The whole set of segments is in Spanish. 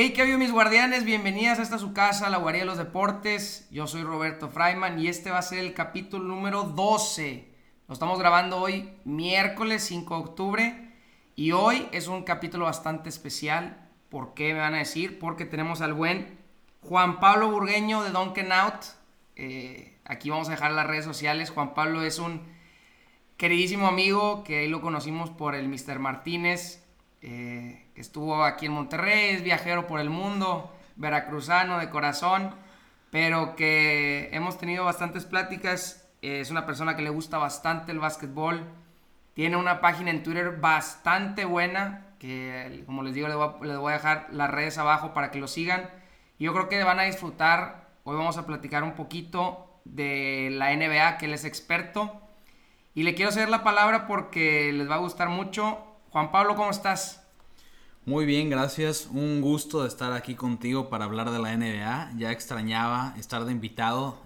Hey, ¿qué habido mis guardianes? Bienvenidas a esta su casa, la Guardia de los Deportes. Yo soy Roberto Freiman y este va a ser el capítulo número 12. Lo estamos grabando hoy, miércoles 5 de octubre. Y hoy es un capítulo bastante especial. ¿Por qué me van a decir? Porque tenemos al buen Juan Pablo Burgueño de Donken Out. Eh, aquí vamos a dejar las redes sociales. Juan Pablo es un queridísimo amigo que ahí lo conocimos por el Mr. Martínez. Eh, estuvo aquí en Monterrey, es viajero por el mundo, veracruzano de corazón, pero que hemos tenido bastantes pláticas. es una persona que le gusta bastante el básquetbol. Tiene una página en Twitter bastante buena, que como les digo, les voy, a, dejar las redes abajo para que lo sigan. Yo creo que van a disfrutar. Hoy vamos a platicar un poquito de la NBA, que él es experto. Y le quiero ceder la palabra porque les va a gustar mucho. Juan Pablo, ¿cómo estás? Muy bien, gracias. Un gusto de estar aquí contigo para hablar de la NBA. Ya extrañaba estar de invitado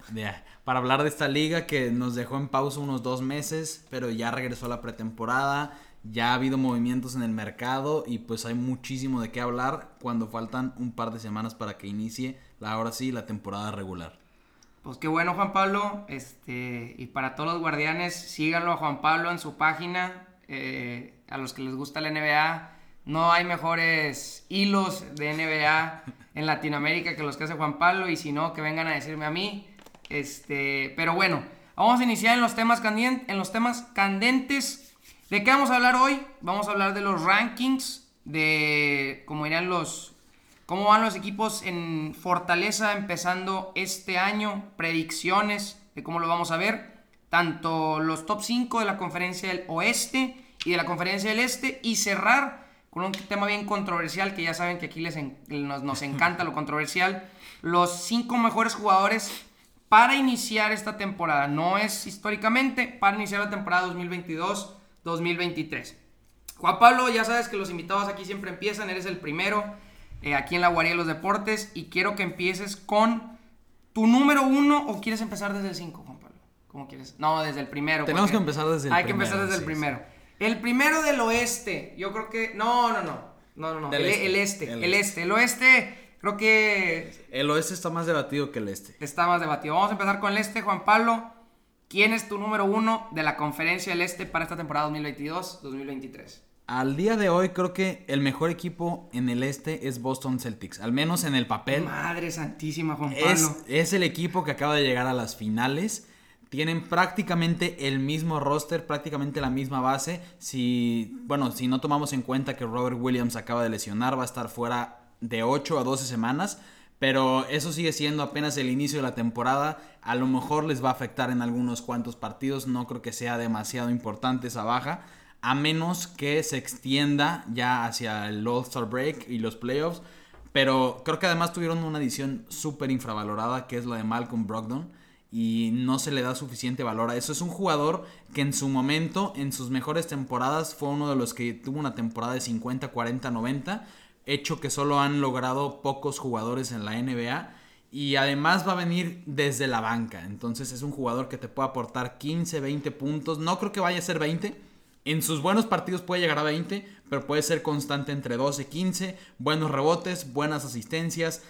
para hablar de esta liga que nos dejó en pausa unos dos meses, pero ya regresó a la pretemporada. Ya ha habido movimientos en el mercado y pues hay muchísimo de qué hablar cuando faltan un par de semanas para que inicie, ahora sí, la temporada regular. Pues qué bueno Juan Pablo, este, y para todos los guardianes, síganlo a Juan Pablo en su página, eh, a los que les gusta la NBA, no hay mejores hilos de NBA en Latinoamérica que los que hace Juan Pablo y si no, que vengan a decirme a mí. Este, pero bueno, vamos a iniciar en los temas, candentes, en los temas candentes. ¿De qué vamos a hablar hoy? Vamos a hablar de los rankings, de cómo irán los, cómo van los equipos en Fortaleza empezando este año, predicciones de cómo lo vamos a ver, tanto los top 5 de la conferencia del oeste y de la conferencia del este y cerrar con un tema bien controversial, que ya saben que aquí les nos, encanta lo controversial. Los cinco mejores jugadores para iniciar esta temporada. No es históricamente, para iniciar la temporada 2022-2023. Juan Pablo, ya sabes que los invitados aquí siempre empiezan, eres el primero eh, aquí en la Guardia de los Deportes y quiero que empieces con tu número uno o quieres empezar desde el cinco, Juan Pablo. ¿Cómo quieres? No, desde el primero. Tenemos que empezar desde el primero. Hay que empezar desde el primero. El primero del oeste, yo creo que. No, no, no. No, no, no. El este. este el, este. El, oeste, creo que. El oeste está más debatido que el este. Está más debatido. Vamos a empezar con el este, Juan Pablo. ¿Quién es tu número uno de la conferencia del este para esta temporada 2022-2023? Al día de hoy creo que el mejor equipo en el este es Boston Celtics, al menos en el papel. Madre santísima, Juan Pablo. Es, es el equipo que acaba de llegar a las finales tienen prácticamente el mismo roster, prácticamente la misma base. Si, bueno, si no tomamos en cuenta que Robert Williams acaba de lesionar, va a estar fuera de 8 a 12 semanas. Pero eso sigue siendo apenas el inicio de la temporada. A lo mejor les va a afectar en algunos cuantos partidos. No creo que sea demasiado importante esa baja. A menos que se extienda ya hacia el All-Star Break y los playoffs. Pero creo que además tuvieron una edición súper infravalorada, que es la de Malcolm Brogdon y no se le da suficiente valor a eso. Es un jugador que en su momento, en sus mejores temporadas, fue uno de los que tuvo una temporada de 50, 40, 90, hecho que solo han logrado pocos jugadores en la NBA. Y además va a venir desde la banca. Entonces es un jugador que te puede aportar 15, 20 puntos. No creo que vaya a ser 20. En sus buenos partidos puede llegar a 20, pero puede ser constante entre 12, 15. Buenos rebotes, buenas asistencias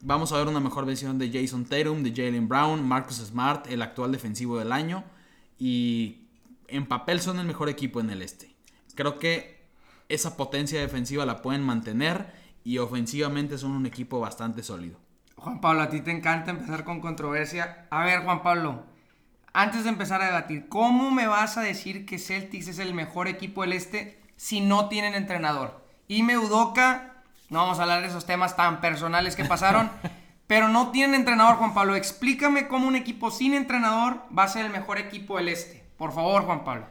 Vamos a ver una mejor versión de Jason Tatum, de Jalen Brown, Marcus Smart, el actual defensivo del año. Y en papel son el mejor equipo en el este. Creo que esa potencia defensiva la pueden mantener y ofensivamente son un equipo bastante sólido. Juan Pablo, a ti te encanta empezar con controversia. A ver, Juan Pablo, antes de empezar a debatir, ¿cómo me vas a decir que Celtics es el mejor equipo del este si no tienen entrenador? Y me Udoka no vamos a hablar de esos temas tan personales que pasaron. pero no tienen entrenador, Juan Pablo. Explícame cómo un equipo sin entrenador va a ser el mejor equipo del este. Por favor, Juan Pablo.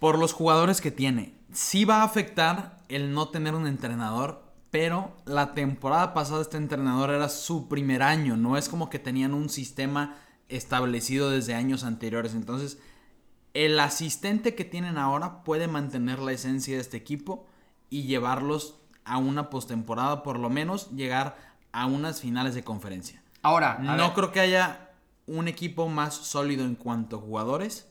Por los jugadores que tiene. Sí va a afectar el no tener un entrenador, pero la temporada pasada este entrenador era su primer año. No es como que tenían un sistema establecido desde años anteriores. Entonces, el asistente que tienen ahora puede mantener la esencia de este equipo y llevarlos a una postemporada, por lo menos llegar a unas finales de conferencia. Ahora, no creo que haya un equipo más sólido en cuanto a jugadores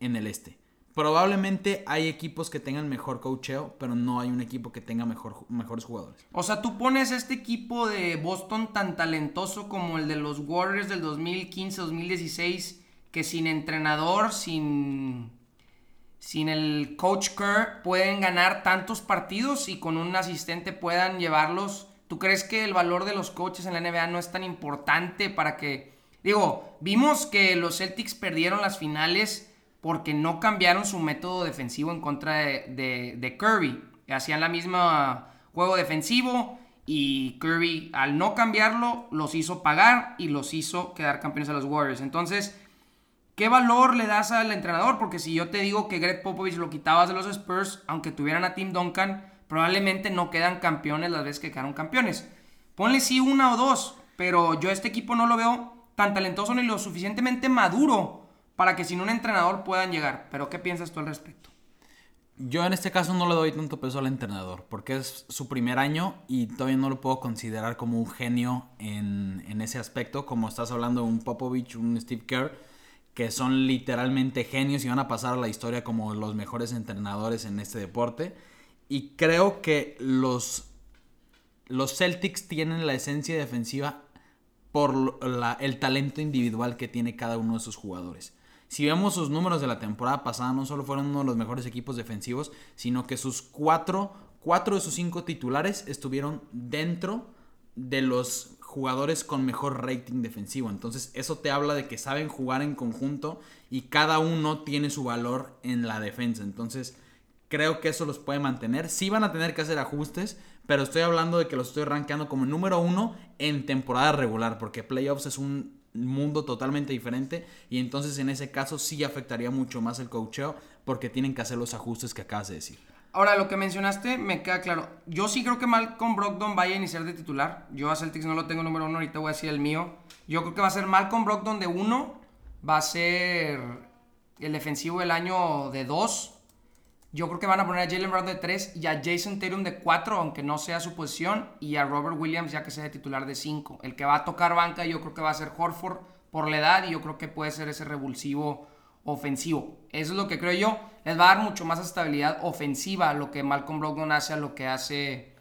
en el este. Probablemente hay equipos que tengan mejor coacheo, pero no hay un equipo que tenga mejor, mejores jugadores. O sea, tú pones este equipo de Boston tan talentoso como el de los Warriors del 2015-2016, que sin entrenador, sin, sin el coach Kerr, pueden ganar tantos partidos y con un asistente puedan llevarlos. ¿Tú crees que el valor de los coaches en la NBA no es tan importante para que... Digo, vimos que los Celtics perdieron las finales porque no cambiaron su método defensivo en contra de, de, Kirby. Hacían la misma juego defensivo y Kirby al no cambiarlo los hizo pagar y los hizo quedar campeones a los Warriors. Entonces, ¿qué valor le das al entrenador? Porque si yo te digo que Greg Popovich lo quitabas de los Spurs, aunque tuvieran a Tim Duncan, probablemente no quedan campeones las veces que quedaron campeones. Ponle sí una o dos, pero yo este equipo no lo veo tan talentoso ni lo suficientemente maduro para que sin un entrenador puedan llegar. Pero ¿qué piensas tú al respecto? Yo en este caso no le doy tanto peso al entrenador, porque es su primer año y todavía no lo puedo considerar como un genio en, en ese aspecto, como estás hablando de un Popovich, un Steve Kerr, que son literalmente genios y van a pasar a la historia como los mejores entrenadores en este deporte. Y creo que los, los Celtics tienen la esencia defensiva por el talento individual que tiene cada uno de sus jugadores. Si vemos sus números de la temporada pasada, no solo fueron uno de los mejores equipos defensivos, sino que sus cuatro, cuatro de sus cinco titulares estuvieron dentro de los jugadores con mejor rating defensivo. Entonces eso te habla de que saben jugar en conjunto y cada uno tiene su valor en la defensa. Entonces creo que eso los puede mantener. Sí van a tener que hacer ajustes, pero estoy hablando de que los estoy rankeando como número uno en temporada regular, porque playoffs es un mundo totalmente diferente y entonces en ese caso sí afectaría mucho más el coacheo porque tienen que hacer los ajustes que acabas de decir. Ahora, lo que mencionaste me queda claro. Yo sí creo que Malcolm Brogdon vaya a iniciar de titular. Yo a Celtics no lo tengo número uno, ahorita voy a decir el mío. Yo creo que va a ser Malcolm Brogdon de uno, va a ser el defensivo del año de dos. Yo creo que van a poner a Jalen Brown de 3 y a Jason Tatum de 4, aunque no sea su posición, y a Robert Williams ya que sea de titular de 5. El que va a tocar banca yo creo que va a ser Horford por la edad y yo creo que puede ser ese revulsivo ofensivo. Eso es lo que creo yo. Les va a dar mucho más estabilidad ofensiva lo que Malcolm Brogdon hace a lo que hace...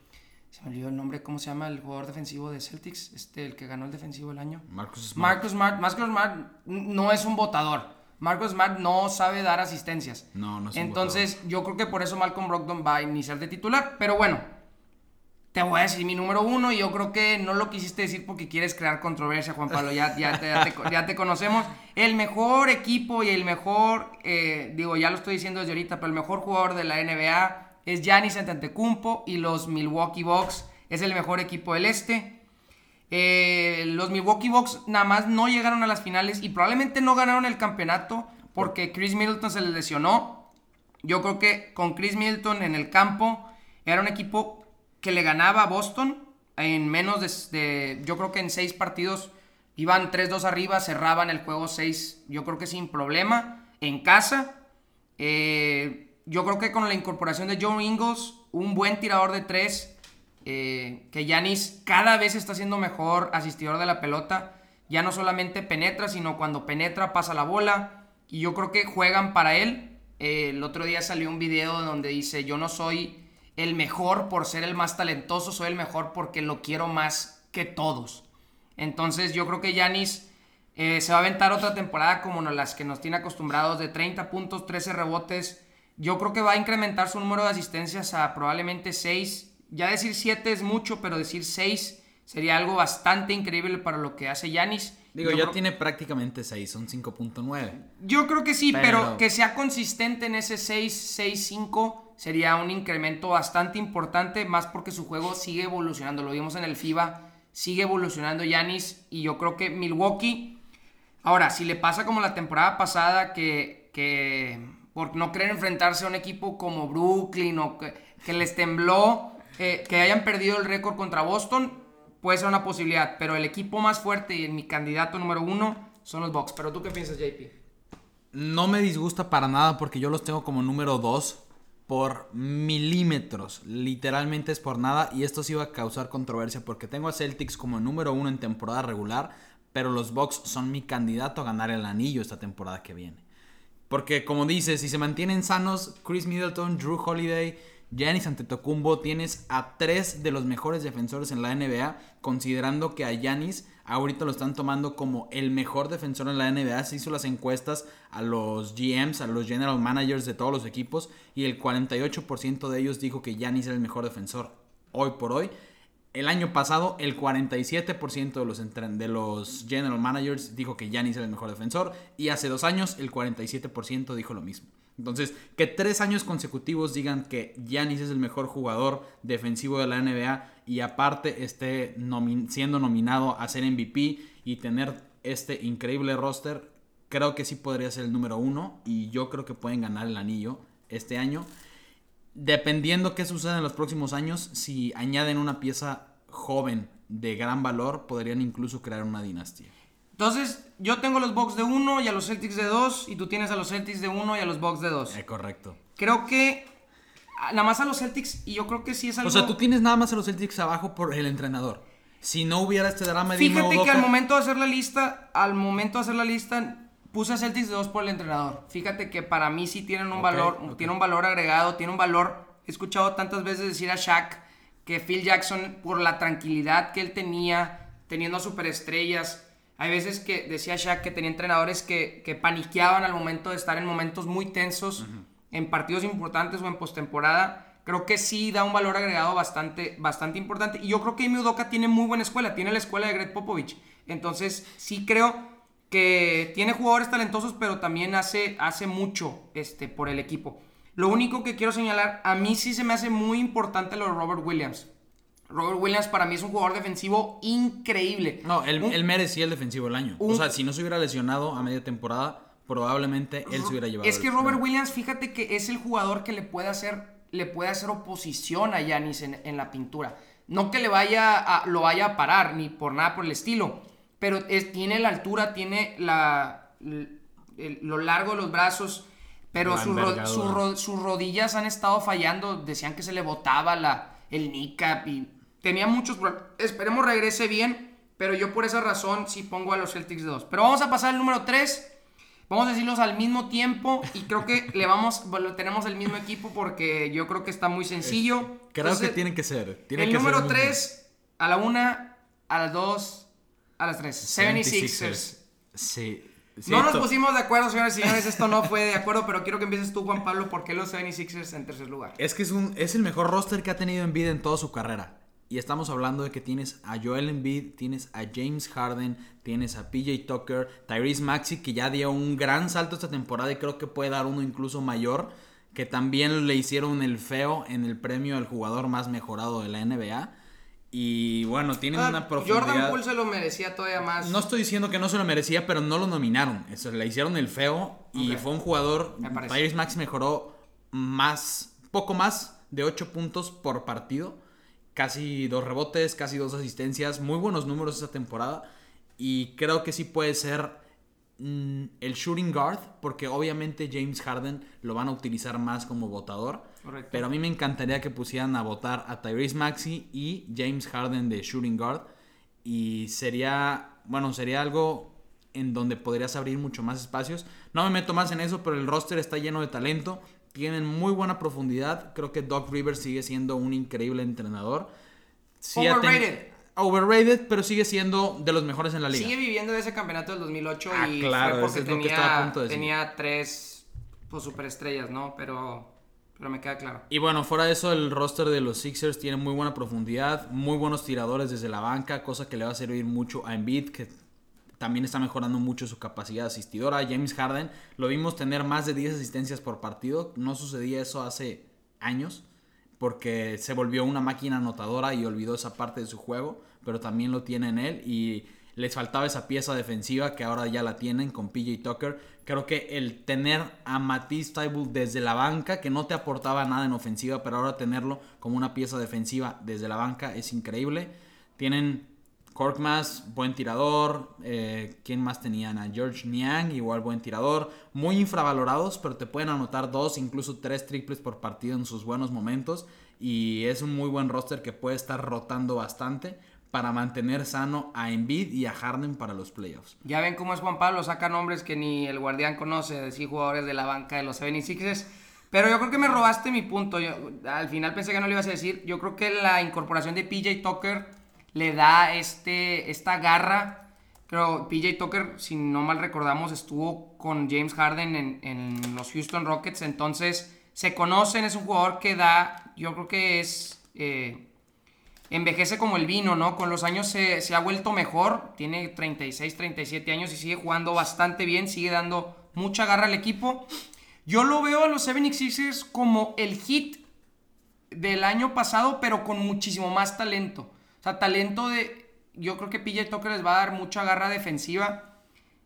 Se me olvidó el nombre, ¿cómo se llama el jugador defensivo de Celtics? Este, el que ganó el defensivo del año. Marcus Smart. Marcus Smart. Marcus Smart no es un votador Marcus Smart no sabe dar asistencias. No, no es Entonces, yo creo que por eso Malcolm Brogdon va a iniciar de titular. Pero bueno, te voy a decir mi número uno y yo creo que no lo quisiste decir porque quieres crear controversia, Juan Pablo. Ya, ya, te, conocemos. El mejor equipo y el mejor, eh, digo, ya lo estoy diciendo desde ahorita, pero el mejor jugador de la NBA es Giannis Antetokounmpo y los Milwaukee Bucks es el mejor equipo del este. Eh, los Milwaukee Bucks nada más no llegaron a las finales y probablemente no ganaron el campeonato porque Chris Middleton se les lesionó. Yo creo que con Chris Middleton en el campo era un equipo que le ganaba a Boston en menos de, yo creo que en seis partidos iban 3-2 arriba, cerraban el juego 6, yo creo que sin problema, en casa. Eh, yo creo que con la incorporación de Joe Ingles, un buen tirador de 3, eh, que Yanis cada vez está siendo mejor asistidor de la pelota. Ya no solamente penetra, sino cuando penetra pasa la bola. Y yo creo que juegan para él. Eh, el otro día salió un video donde dice, yo no soy el mejor por ser el más talentoso, soy el mejor porque lo quiero más que todos. Entonces yo creo que Yanis eh, se va a aventar otra temporada como las que nos tiene acostumbrados de 30 puntos, 13 rebotes. Yo creo que va a incrementar su número de asistencias a probablemente 6 ya decir 7 es mucho, pero decir 6 sería algo bastante increíble para lo que hace Yanis. Digo, ya tiene prácticamente 6, son 5.9. Yo creo que sí, pero... que sea consistente en ese 6, 6, 5 sería un incremento bastante importante, más porque su juego sigue evolucionando. Lo vimos en el FIBA, sigue evolucionando Yanis y yo creo que Milwaukee. Ahora, si le pasa como la temporada pasada, que, que por no querer enfrentarse a un equipo como Brooklyn o que, que les tembló que hayan perdido el récord contra Boston puede ser una posibilidad, pero el equipo más fuerte y mi candidato número uno son los Bucks. Pero tú qué piensas, JP? No me disgusta para nada porque yo los tengo como número dos por milímetros. Literalmente es por nada. Y esto sí va a causar controversia porque tengo a Celtics como número uno en temporada regular. Pero los Bucks son mi candidato a ganar el anillo esta temporada que viene. Porque como dices, si se mantienen sanos, Chris Middleton, Drew Holiday, Giannis Antetokounmpo, tienes a tres de los mejores defensores en la NBA, considerando que a Giannis ahorita lo están tomando como el mejor defensor en la NBA. Se hizo las encuestas a los GMs, a los general managers de todos los equipos y el 48% de ellos dijo que Giannis era el mejor defensor hoy por hoy. El año pasado, el 47% de los, de los general managers dijo que Giannis era el mejor defensor. Y hace dos años, el 47% dijo lo mismo. Entonces, que tres años consecutivos digan que Giannis es el mejor jugador defensivo de la NBA y aparte esté siendo nominado a ser MVP y tener este increíble roster, creo que sí podría ser el número uno y yo creo que pueden ganar el anillo este año dependiendo qué suceda en los próximos años, si añaden una pieza joven de gran valor, podrían incluso crear una dinastía. Entonces, yo tengo los Bucks de 1 y a los Celtics de 2, y tú tienes a los Celtics de 1 y a los Bucks de 2. Eh, correcto. Creo que nada más a los Celtics, y yo creo que sí es algo... O sea, tú tienes nada más a los Celtics abajo por el entrenador. Si no hubiera este drama de Fíjate que al momento de hacer la lista, al momento de hacer la lista, puse a Celtics de dos por el entrenador. Fíjate que para mí sí tienen un valor, tiene un valor agregado, tiene un valor. He escuchado tantas veces decir a Shaq que Phil Jackson, por la tranquilidad que él tenía, teniendo superestrellas, hay veces que decía Shaq que tenía entrenadores que, que paniqueaban al momento de estar en momentos muy tensos, en partidos importantes o en postemporada. Creo que sí da un valor agregado bastante, bastante importante. Y yo creo que Imi Udoka tiene muy buena escuela, tiene la escuela de Greg Popovich. Entonces, sí creo que tiene jugadores talentosos, pero también hace, hace mucho este, por el equipo. Lo único que quiero señalar, a mí sí se me hace muy importante lo de Robert Williams. Robert Williams para mí es un jugador defensivo increíble. No, él, merecía el defensivo del año. o sea, si no se hubiera lesionado a media temporada, probablemente él se hubiera llevado. Es que Robert Williams, fíjate que es el jugador que le puede hacer, le puede hacer oposición a Yanis en, la pintura. No que le vaya a, lo vaya a parar, ni por nada por el estilo pero tiene la altura, tiene la, lo largo de los brazos, pero sus rodillas han estado fallando. Decían que se le botaba la, el kneecap y tenía muchos Esperemos regrese bien, pero yo por esa razón sí pongo a los Celtics de dos. Pero vamos a pasar al número 3. Vamos a decirlos al mismo tiempo y creo que le vamos, bueno, tenemos el mismo equipo porque yo creo que está muy sencillo. creo que tiene que ser. el número 3 a la 1, a las 2, a las 3. 76ers. Sí. no nos pusimos de acuerdo, señores y señores. Esto no fue de acuerdo, pero quiero que empieces tú, Juan Pablo. ¿Por qué los 76ers en tercer lugar? Es que es, un, es el mejor roster que ha tenido Embiid en toda su carrera. Y estamos hablando de que tienes a Joel Embiid, tienes a James Harden, tienes a PJ Tucker, Tyrese Maxi, que ya dio un gran salto esta temporada y creo que puede dar uno incluso mayor, que también le hicieron el feo en el premio al jugador más mejorado de la NBA. Y bueno, tienen ah, una profundidad. Jordan Poole se lo merecía todavía más. No estoy diciendo que no se lo merecía, pero no lo nominaron. Eso, le hicieron el feo y fue un jugador. Tyrese Max mejoró más, poco más de 8 puntos por partido. Casi dos rebotes, casi dos asistencias. Muy buenos números esa temporada. Y creo que sí puede ser mm, el shooting guard, porque obviamente James Harden lo van a utilizar más como votador. Pero a mí me encantaría que pusieran a votar a Tyrese Maxi y James Harden de Shooting Guard. Y sería, bueno, sería algo en donde podrías abrir mucho más espacios. No me meto más en eso, pero el roster está lleno de talento. Tienen muy buena profundidad. Creo que Doc Rivers sigue siendo un increíble entrenador. overrated. Overrated, pero sigue siendo de los mejores en la liga. Sigue viviendo de ese campeonato del 2008 ah, y claro, fue porque tenía, tenía tres pues, superestrellas, ¿no? Pero pero me queda claro. Y bueno, fuera de eso, el roster de los Sixers tiene muy buena profundidad, muy buenos tiradores desde la banca, cosa que le va a servir mucho a Embiid, que también está mejorando mucho su capacidad asistidora. James Harden lo vimos tener más de 10 asistencias por partido, no sucedía eso hace años, porque se volvió una máquina anotadora y olvidó esa parte de su juego, pero también lo tiene en él y les faltaba esa pieza defensiva que ahora ya la tienen con PJ Tucker. Creo que el tener a Matisse Tybul desde la banca, que no te aportaba nada en ofensiva, pero ahora tenerlo como una pieza defensiva desde la banca es increíble. Tienen Korkmaz, buen tirador. Eh, ¿Quién más tenían? A George Niang, igual buen tirador. Muy infravalorados, pero te pueden anotar dos, incluso tres triples por partido en sus buenos momentos. Y es un muy buen roster que puede estar rotando bastante para mantener sano a Embiid y a Harden para los playoffs. Ya ven cómo es Juan Pablo, saca nombres que ni el guardián conoce, decir jugadores de la banca de los 76ers. Pero yo creo que me robaste mi punto. Yo, al final pensé que no lo ibas a decir. Yo creo que la incorporación de PJ Tucker le da este, esta garra. Creo PJ Tucker, si no mal recordamos, estuvo con James Harden en, en los Houston Rockets. Entonces se conocen, es un jugador que da, yo creo que es... Eh, envejece como el vino, ¿no? Con los años se, se, ha vuelto mejor, tiene 36, 37 años y sigue jugando bastante bien, sigue dando mucha garra al equipo. Yo lo veo a los 76ers como el hit del año pasado, pero con muchísimo más talento. O sea, talento de... Yo creo que PJ Tucker les va a dar mucha garra defensiva.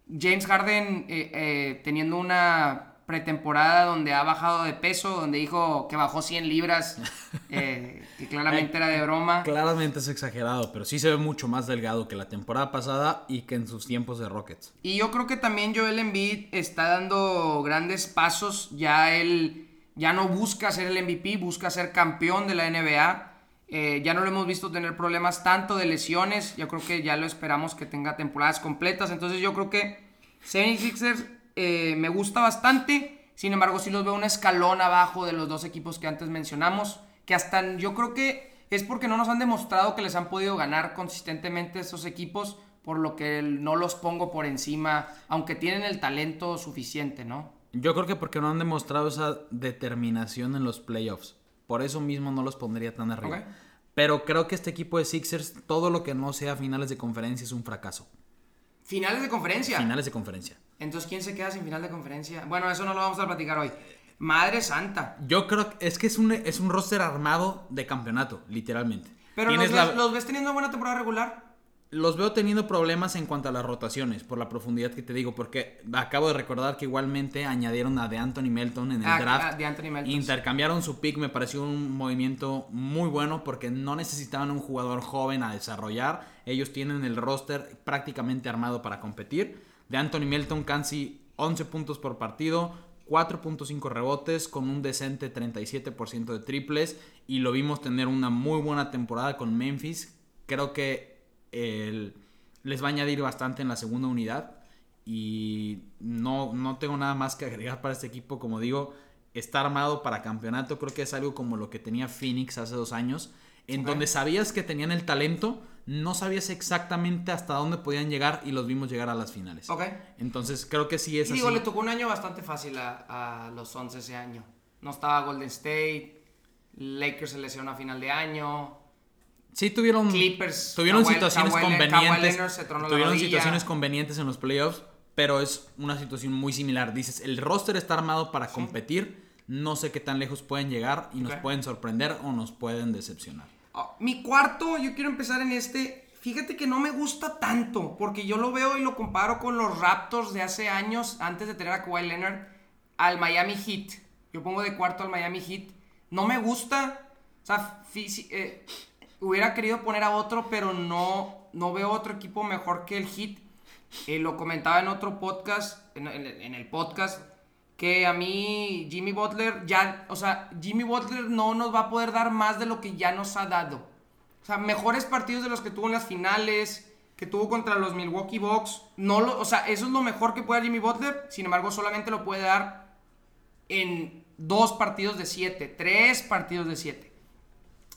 James Harden eh, eh, teniendo una pretemporada donde ha bajado de peso, donde dijo que bajó 100 libras, eh, que claramente era de broma. Claramente es exagerado, pero sí se ve mucho más delgado que la temporada pasada y que en sus tiempos de Rockets. Y yo creo que también Joel Embiid está dando grandes pasos, ya él ya no busca ser el MVP, busca ser campeón de la NBA. Eh, ya no lo hemos visto tener problemas tanto de lesiones, yo creo que ya lo esperamos que tenga temporadas completas, entonces yo creo que 76ers eh, me gusta bastante. Sin embargo, sí los veo un escalón abajo de los dos equipos que antes mencionamos. Que hasta yo creo que es porque no nos han demostrado que les han podido ganar consistentemente esos equipos. Por lo que no los pongo por encima, aunque tienen el talento suficiente, ¿no? Yo creo que porque no han demostrado esa determinación en los playoffs. Por eso mismo no los pondría tan arriba. Pero creo que este equipo de Sixers, todo lo que no sea finales de conferencia es un fracaso. ¿Finales de conferencia? Finales de conferencia. Entonces, ¿quién se queda sin final de conferencia? Bueno, eso no lo vamos a platicar hoy. Madre santa. Yo creo que es que es un, es un roster armado de campeonato, literalmente. Pero los ves, los ves, teniendo buena temporada regular. Los veo teniendo problemas en cuanto a las rotaciones, por la profundidad que te digo, porque acabo de recordar que igualmente añadieron a de Anthony Melton en el ah, draft. De Anthony Melton, intercambiaron su pick, me pareció un movimiento muy bueno porque no necesitaban un jugador joven a desarrollar. Ellos tienen el roster prácticamente armado para competir de Anthony Melton, casi 11 puntos por partido, 4.5 rebotes con un decente 37% de triples y lo vimos tener una muy buena temporada con Memphis. Creo que les va a añadir bastante en la segunda unidad y no, no tengo nada más que agregar para este equipo. Como digo, está armado para campeonato. Creo que es algo como lo que tenía Phoenix hace dos años, en donde sabías que tenían el talento, no sabías exactamente hasta dónde podían llegar y los vimos llegar a las finales. Ok. Entonces creo que sí es y digo, le tocó un año bastante fácil a, los 11 ese año. No estaba Golden State, Lakers se lesionó a final de año. Sí tuvieron Clippers, tuvieron situaciones convenientes. tuvieron situaciones convenientes en los playoffs, pero es una situación muy similar. Dices, el roster está armado para competir, no sé qué tan lejos pueden llegar y nos pueden sorprender o nos pueden decepcionar. Ah, mi cuarto, yo quiero empezar en este. Fíjate que no me gusta tanto, porque yo lo veo y lo comparo con los Raptors de hace años, antes de tener a Kawhi Leonard, al Miami Heat. Yo pongo de cuarto al Miami Heat. No me gusta. O sea, eh, hubiera querido poner a otro, pero no, no veo otro equipo mejor que el Heat. Eh, lo comentaba en otro podcast, en el podcast que a mí Jimmy Butler ya, o sea, Jimmy Butler no nos va a poder dar más de lo que ya nos ha dado. O sea, mejores partidos de los que tuvo en las finales, que tuvo contra los Milwaukee Bucks, no lo, o sea, eso es lo mejor que puede Jimmy Butler, sin embargo, solamente lo puede dar en dos partidos de siete, tres partidos de siete.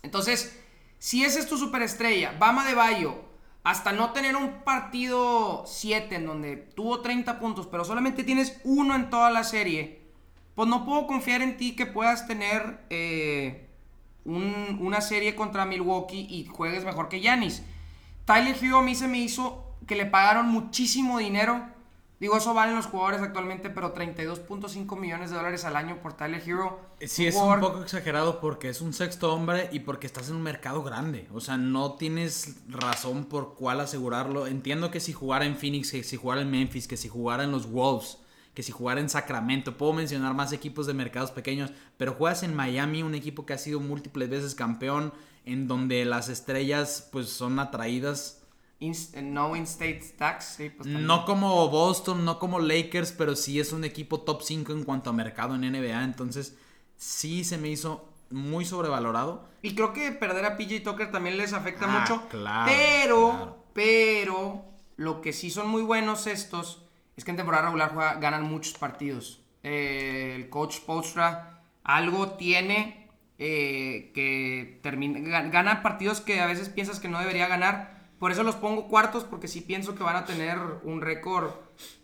Entonces, si esa es tu superestrella, Bama de Bayo, hasta no tener un partido 7 en donde tuvo 30 puntos, pero solamente tienes uno en toda la serie, pues no puedo confiar en ti que puedas tener eh, una serie contra Milwaukee y juegues mejor que Yanis. Tyler Hugh a mí se me hizo que le pagaron muchísimo dinero Digo, eso valen los jugadores actualmente, pero 32.5 millones de dólares al año por Tyler Hero. Sí, es un poco exagerado porque es un sexto hombre y porque estás en un mercado grande. O sea, no tienes razón por cuál asegurarlo. Entiendo que si jugara en Phoenix, que si jugara en Memphis, que si jugara en los Wolves, que si jugara en Sacramento, puedo mencionar más equipos de mercados pequeños, pero juegas en Miami, un equipo que ha sido múltiples veces campeón, en donde las estrellas pues son atraídas no in-state tax. Pues no como Boston, no como Lakers, pero sí es un equipo top 5 en cuanto a mercado en NBA. Entonces, sí se me hizo muy sobrevalorado. Y creo que perder a PJ Tucker también les afecta Ah, mucho. claro, pero, claro. pero, lo que sí son muy buenos estos es que en temporada regular juega- ganan muchos partidos. Eh, el coach Postra algo tiene eh, que termina, ga- gana partidos que a veces piensas que no debería ganar. Por eso los pongo cuartos, porque sí pienso que van a tener un récord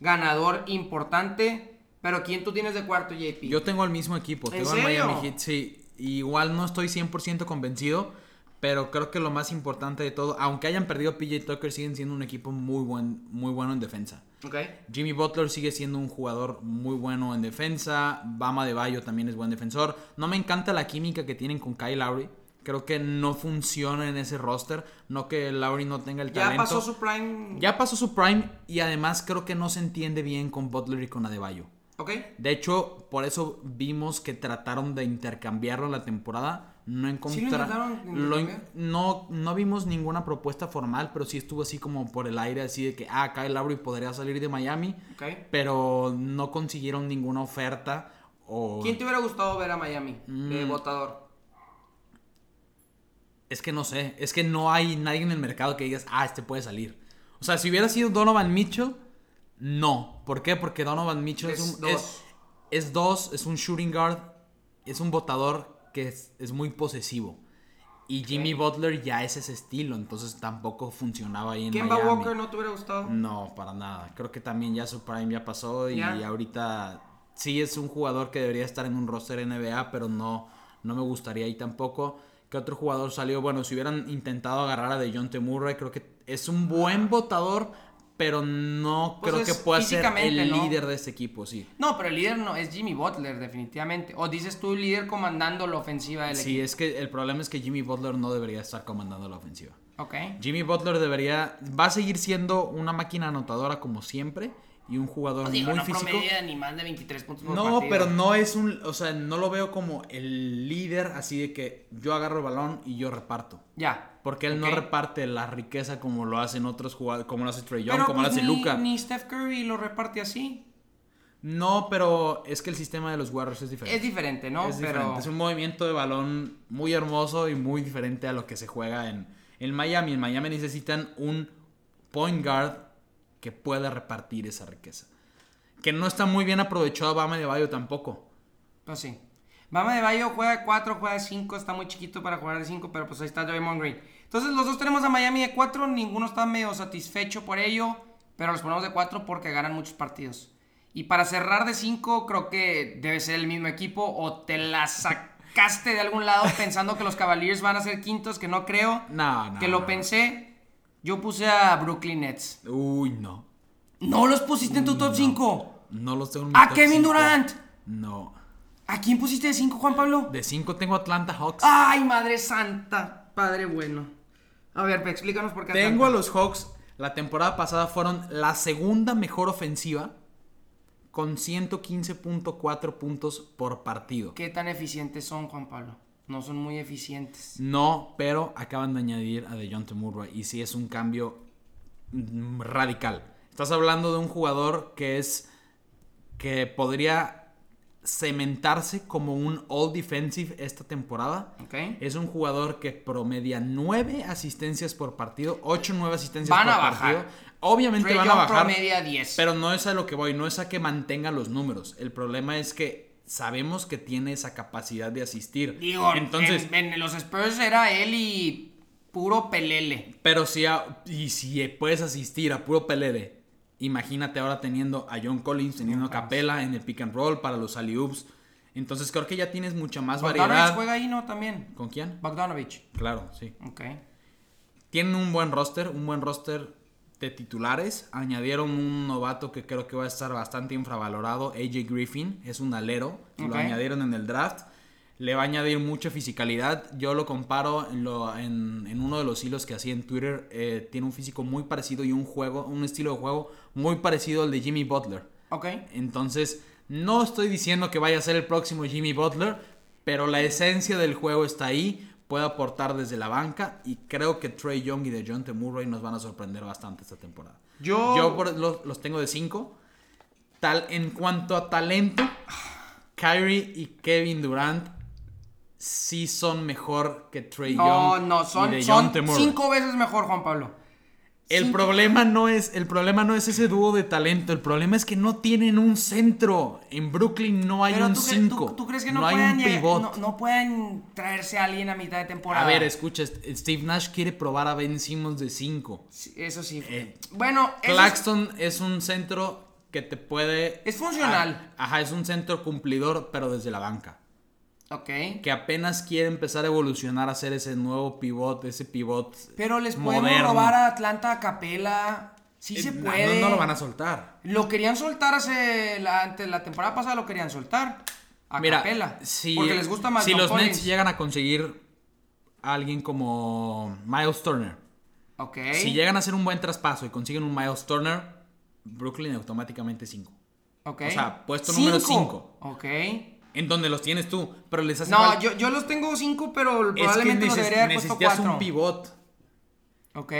ganador importante. Pero ¿quién tú tienes de cuarto, JP? Yo tengo el mismo equipo, ¿En tengo? Miami Heat, sí. Igual no estoy 100% convencido, pero creo que lo más importante de todo, aunque hayan perdido PJ Tucker, siguen siendo un equipo muy, buen, muy bueno en defensa. Ok. Jimmy Butler sigue siendo un jugador muy bueno en defensa. Bama de Bayo también es buen defensor. No me encanta la química que tienen con Kyle Lowry. Creo que no funciona en ese roster. No que Lowry no tenga el Ya talento. pasó su prime. Ya pasó su prime y además creo que no se entiende bien con Butler y con Adebayo. Ok. De hecho, por eso vimos que trataron de intercambiarlo en la temporada. No encontraron. lo intercambiar? no, no vimos ninguna propuesta formal, pero sí estuvo así como por el aire, así de que, ah, Kyle Lowry podría salir de Miami, Ok. pero no consiguieron ninguna oferta. O... ¿Quién te hubiera gustado ver a Miami Mm. de votador? Es que no sé, es que no hay nadie en el mercado que digas, ah, este puede salir. O sea, si hubiera sido Donovan Mitchell, no. ¿Por qué? Porque Donovan Mitchell es, Es un, dos. es, es dos, es un shooting guard, es un botador que es, es muy posesivo. Y Jimmy Butler ya es ese estilo, entonces tampoco funcionaba ahí en Kemba Miami. Walker no te hubiera gustado. No, para nada. Creo que también ya su prime ya pasó y Ya. ahorita sí es un jugador que debería estar en un roster NBA, pero no, no me gustaría ahí tampoco. ¿Qué otro jugador salió? Bueno, si hubieran intentado agarrar a DeJounte Murray, creo que es un buen votador, pero no Pues creo que pueda ser el ¿no? líder de este equipo, sí. No, pero el líder no es Jimmy Butler, definitivamente. O dices tú, el líder comandando la ofensiva del Sí, es que el problema es que Jimmy Butler no debería estar comandando la ofensiva. equipo. Ok. Jimmy Butler debería, va a seguir siendo una máquina anotadora como siempre y un jugador digo, muy no físico. promedia ni más de 23 puntos por No, partido. pero no es un, o sea, no lo veo como el líder así de que yo agarro el balón y yo reparto. Ya. Porque él no reparte la riqueza como lo hacen otros jugadores, como lo hace Trey Young, como lo pues hace ni, Luca. ni Steph Curry lo reparte así. No, pero es que el sistema de los Warriors es diferente. Es diferente, ¿no? Es pero diferente. Es un movimiento de balón muy hermoso y muy diferente a lo que se juega en, en Miami. En Miami necesitan un point guard que pueda repartir esa riqueza. Que no está muy bien aprovechado Bama de Bayo tampoco. Pues sí. Bama de Bayo juega de 4, juega de 5, está muy chiquito para jugar de 5, pero pues ahí está Draymond Green. Entonces los dos tenemos a Miami de 4, ninguno está medio satisfecho por ello, pero los ponemos de 4 porque ganan muchos partidos. Y para cerrar de 5, creo que debe ser el mismo equipo o te la sacaste de algún lado pensando que los Cavaliers van a ser quintos, que no creo. No, no. que lo no. pensé. Yo puse a Brooklyn Nets. Uy, no. No los pusiste en tu top 5. No los tengo en mi A top Kevin cinco. Durant. No. ¿A quién pusiste de 5, Juan Pablo? De 5 tengo Atlanta Hawks. Ay, madre santa, padre bueno. A ver, explícanos por qué. Tengo Atlanta. a los Hawks. La temporada pasada fueron la segunda mejor ofensiva con 115.4 puntos por partido. ¿Qué tan eficientes son, Juan Pablo? No son muy eficientes. No, pero acaban de añadir a DeJounte Murray y sí es un cambio mm, radical. Estás hablando de un jugador que es que podría cementarse como un all defensive esta temporada. ¿Ok? Es un jugador que promedia 9 asistencias por partido, 8 9 asistencias Van por a bajar. partido. Obviamente Trey van a bajar, promedia 10. pero no es a lo que voy, no es a que mantenga los números. El problema es que sabemos que tiene esa capacidad de asistir. Digo, entonces, en, en los Spurs era él y puro pelele. Pero si, a- y si puedes asistir a puro pelele, imagínate ahora teniendo a John Collins, teniendo a Capela en el pick and roll para los alley-oops. Entonces creo que ya tienes mucha más Bogdanovich variedad. juega ahí, ¿no? También. ¿Con quién? Bogdanovich. Claro, sí. Ok. Tienen un buen roster, un buen roster de titulares. Añadieron un novato que creo que va a estar bastante infravalorado, AJ Griffin, es un alero, lo añadieron en el draft. Le va a añadir mucha fisicalidad. Yo lo comparo en, lo- en- en uno de los hilos que hacía en Twitter. eh, tiene un físico muy parecido y un juego, un estilo de juego muy parecido al de Jimmy Butler. Ok. Entonces, no estoy diciendo que vaya a ser el próximo Jimmy Butler, pero la esencia del juego está ahí. Puede aportar desde la banca y creo que Trey Young y DeJounte Murray nos van a sorprender bastante esta temporada. Yo- Yo por- los, los tengo de 5. Tal, en cuanto a talento, Kyrie y Kevin Durant sí son mejor que Trey No, Young. no, y son, DeJounte son Murray. cinco veces mejor, Juan Pablo. El problema no es el problema no es ese dúo de talento, el problema es que no tienen un centro. En Brooklyn no hay Pero un tú, cre- 5. tú- tú crees que no, hay puedan un pivot. no, no pueden traerse a alguien a mitad de temporada? A ver, escucha, Steve Nash quiere probar a Ben Simmons de 5. Sí, Eso sí. Eh, bueno, es- Claxton es un centro que te puede Es funcional. Ah, Ajá, es un centro cumplidor, pero desde la banca. Ok. Que apenas quiere empezar a evolucionar a ser ese nuevo pivot, ese pivot. Pero les podemos moderno. robar a Atlanta a Capela. Sí Eh, se no, puede. No, lo van a soltar. Lo querían soltar hace la, antes, la temporada pasada, lo querían soltar. A Mira, Capela. si, porque les gusta más si John los Collins. Nets llegan a conseguir a alguien como Miles Turner, Ok. si llegan a hacer un buen traspaso y consiguen un Miles Turner, Brooklyn automáticamente 5. ok. o sea, puesto número cinco. Ok. En donde los tienes tú, pero les hace No, yo, yo los tengo 5, pero Es que probablemente los debería haber puesto necesitas 4. un pivot. Ok.